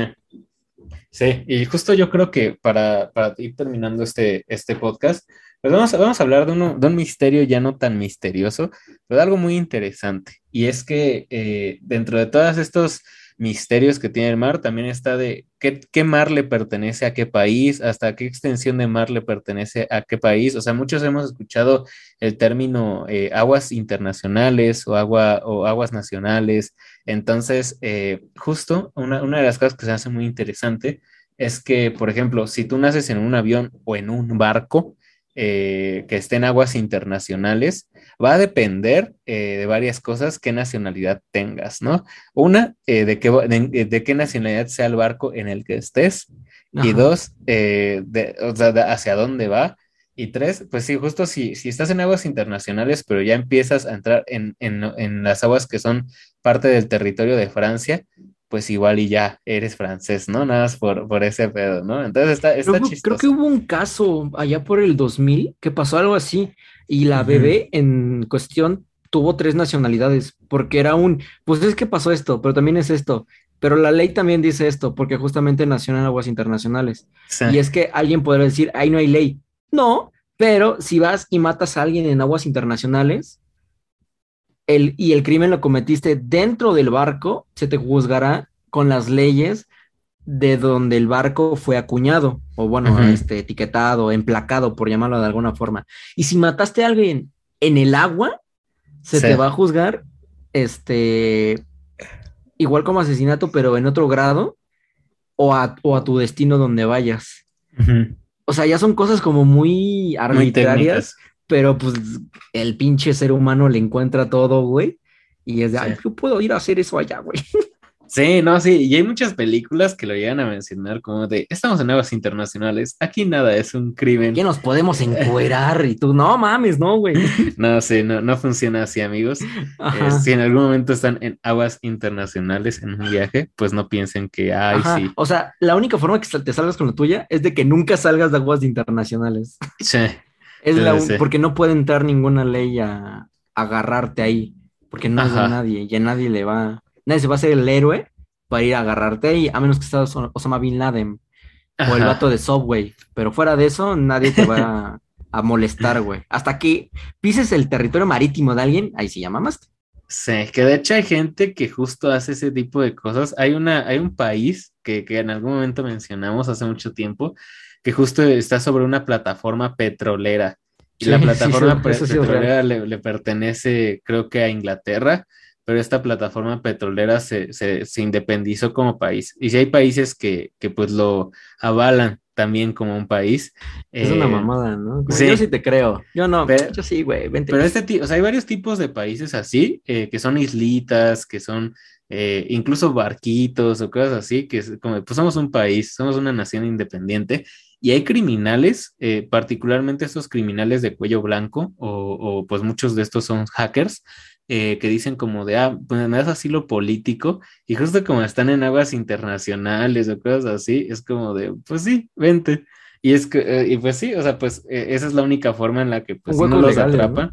Sí, y justo yo creo que para, para ir terminando este, este podcast, pues vamos, a, vamos a hablar de, uno, de un misterio ya no tan misterioso, pero de algo muy interesante. Y es que eh, dentro de todos estos misterios que tiene el mar, también está de qué, qué, mar le pertenece a qué país, hasta qué extensión de mar le pertenece a qué país. O sea, muchos hemos escuchado el término eh, aguas internacionales o, agua, o aguas nacionales. Entonces, eh, justo una, una de las cosas que se hace muy interesante es que, por ejemplo, si tú naces en un avión o en un barco, eh, que esté en aguas internacionales, va a depender eh, de varias cosas qué nacionalidad tengas, ¿no? Una, eh, de, qué, de, qué nacionalidad sea el barco en el que estés. Y dos, de, o sea, hacia dónde va. Y tres, pues sí, justo si, si estás en aguas internacionales, pero ya empiezas a entrar en, en, en las aguas que son parte del territorio de Francia, pues igual y ya eres francés, ¿no? Nada más por, por ese pedo, ¿no? Entonces está, está creo, Creo que hubo un caso allá por el 2000 que pasó algo así y la bebé en cuestión tuvo tres nacionalidades porque era un, pues es que pasó esto, pero también es esto. Pero la ley también dice esto porque justamente nació en aguas internacionales. Y es que alguien podrá decir, ahí no hay ley. No, pero si vas y matas a alguien en aguas internacionales, el, y el crimen lo cometiste dentro del barco, se te juzgará con las leyes de donde el barco fue acuñado, o bueno, este, etiquetado, emplacado, por llamarlo de alguna forma. Y si mataste a alguien en el agua, se te va a juzgar, este, igual como asesinato, pero en otro grado, o a, o a tu destino donde vayas. O sea, ya son cosas como muy arbitrarias, pero pues el pinche ser humano le encuentra todo, güey. Y es de, ay, yo puedo ir a hacer eso allá, güey. Sí, no, sí, y hay muchas películas que lo llegan a mencionar como de, estamos en aguas internacionales, aquí nada es un crimen. Que nos podemos encuerar y tú, no mames, no, güey. No, sí, no, no funciona así, amigos. Eh, si en algún momento están en aguas internacionales en un viaje, pues no piensen que, ay, sí. O sea, la única forma que te salgas con la tuya es de que nunca salgas de aguas internacionales. Sí. Es la porque no puede entrar ninguna ley a, agarrarte ahí, porque no es de nadie, y a nadie le va, nadie se va a hacer el héroe para ir a agarrarte ahí, a menos que sea Osama Bin Laden o el vato de Subway, pero fuera de eso nadie te va a, molestar, güey. Hasta que pises el territorio marítimo de alguien, ahí se llama más. Sí, que de hecho hay gente que justo hace ese tipo de cosas. Hay una, hay un país que, que en algún momento mencionamos hace mucho tiempo, que justo está sobre una plataforma petrolera. Y la plataforma petrolera le, pertenece, creo que a Inglaterra, pero esta plataforma petrolera se, se, independizó como país. Y si hay países que, que, pues lo avalan también como un país. Es una eh, mamada, ¿no? Yo sí te creo. Yo no, yo sí, güey. Pero este o sea, hay varios tipos de países así, eh, que son islitas, que son eh, incluso barquitos o cosas así, que es como, pues somos un país, somos una nación independiente y hay criminales, eh, particularmente estos criminales de cuello blanco, o, pues muchos de estos son hackers, eh, que dicen como de, ah, pues me das asilo político, y justo como están en aguas internacionales o cosas así, es como de, pues sí, vente. Y es que, eh, y pues sí, o sea, pues esa es la única forma en la que pues no los atrapan.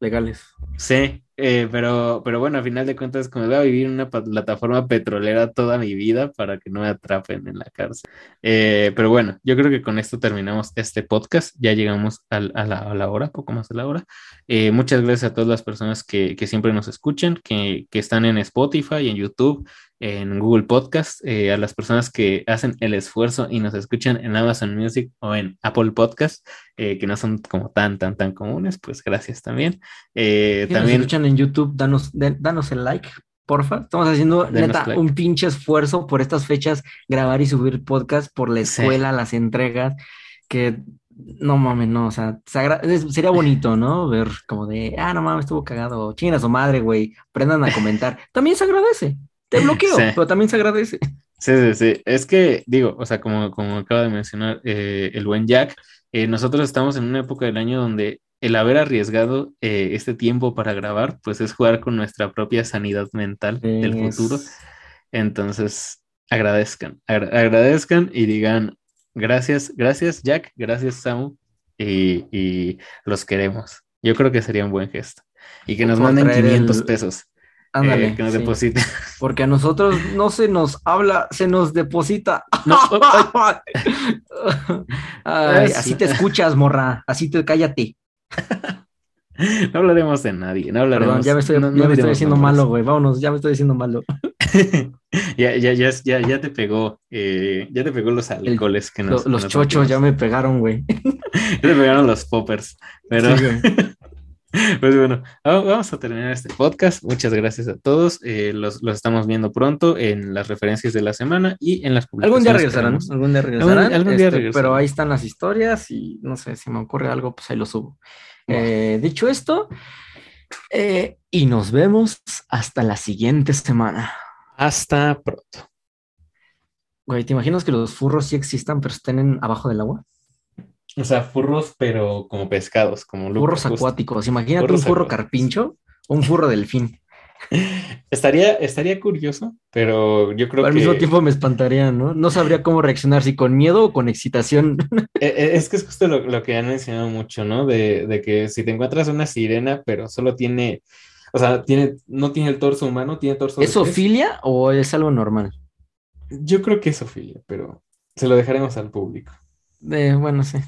legales. Sí, eh, pero, pero bueno, a final de cuentas, como voy a vivir en una plataforma petrolera toda mi vida para que no me atrapen en la cárcel. Eh, pero bueno, yo creo que con esto terminamos este podcast. Ya llegamos a, la, hora, poco más de la hora. Eh, muchas gracias a todas las personas que, que siempre nos escuchan, que, que, están en Spotify, en YouTube, en Google Podcast, a las personas que hacen el esfuerzo y nos escuchan en Amazon Music o en Apple Podcast, que no son como tan, tan, tan comunes, pues gracias también. también en YouTube, danos, danos el like, porfa. Estamos haciendo neta un pinche esfuerzo por estas fechas, grabar y subir podcast por la escuela, las entregas, que no mames, no, o sea, sería bonito, ¿no? Ver como de, ah, no mames, estuvo cagado, chingas o madre, güey, aprendan a comentar. También se agradece. Te bloqueo, pero también se agradece. Sí, sí, sí. Es que, digo, o sea, como, como acaba de mencionar eh, el buen Jack, eh, nosotros estamos en una época del año donde el haber arriesgado eh, este tiempo para grabar, pues es jugar con nuestra propia sanidad mental del futuro. Entonces, agradezcan, agradezcan y digan gracias, gracias Jack, gracias Samu y, los queremos. Yo creo que sería un buen gesto. Y que nos manden 500 pesos. Ándale, eh, que nos depositen. Porque a nosotros no se nos habla, se nos deposita. así te escuchas, morra. Así te cállate. No hablaremos de nadie, no hablaremos. Perdón, ya me estoy, ya me estoy haciendo malo, güey. Vámonos, ya me estoy haciendo malo. ya, ya, ya, ya, ya te pegó, eh, ya te pegó los alcoholes que nos. Los, chochos ya me pegaron, güey. ya te pegaron los poppers. Pero. Pues bueno, vamos a terminar este podcast. Muchas gracias a todos. Eh, los, estamos viendo pronto en las referencias de la semana y en las publicaciones. Algún día regresarán, algún día regresarán. Algún, día este, Pero ahí están las historias y no sé, si me ocurre algo, pues ahí lo subo. Eh, dicho esto, eh, y nos vemos hasta la siguiente semana. Hasta pronto. Güey, ¿te imaginas que los furros sí existan, pero estén abajo del agua? O sea, furros, pero como pescados, como Furros acuáticos. Imagínate un furro carpincho o un furro delfín. Estaría, estaría curioso, pero yo creo que. Al mismo tiempo me espantaría, ¿no? No sabría cómo reaccionar, si con miedo o con excitación. E, e, es que es justo lo, que han mencionado mucho, ¿no? De, de, que si te encuentras una sirena, pero solo tiene. O sea, tiene, no tiene el torso humano, tiene torso. ¿Es ofilia o es algo normal? Yo creo que es ofilia, pero se lo dejaremos al público. Eh, bueno, sí.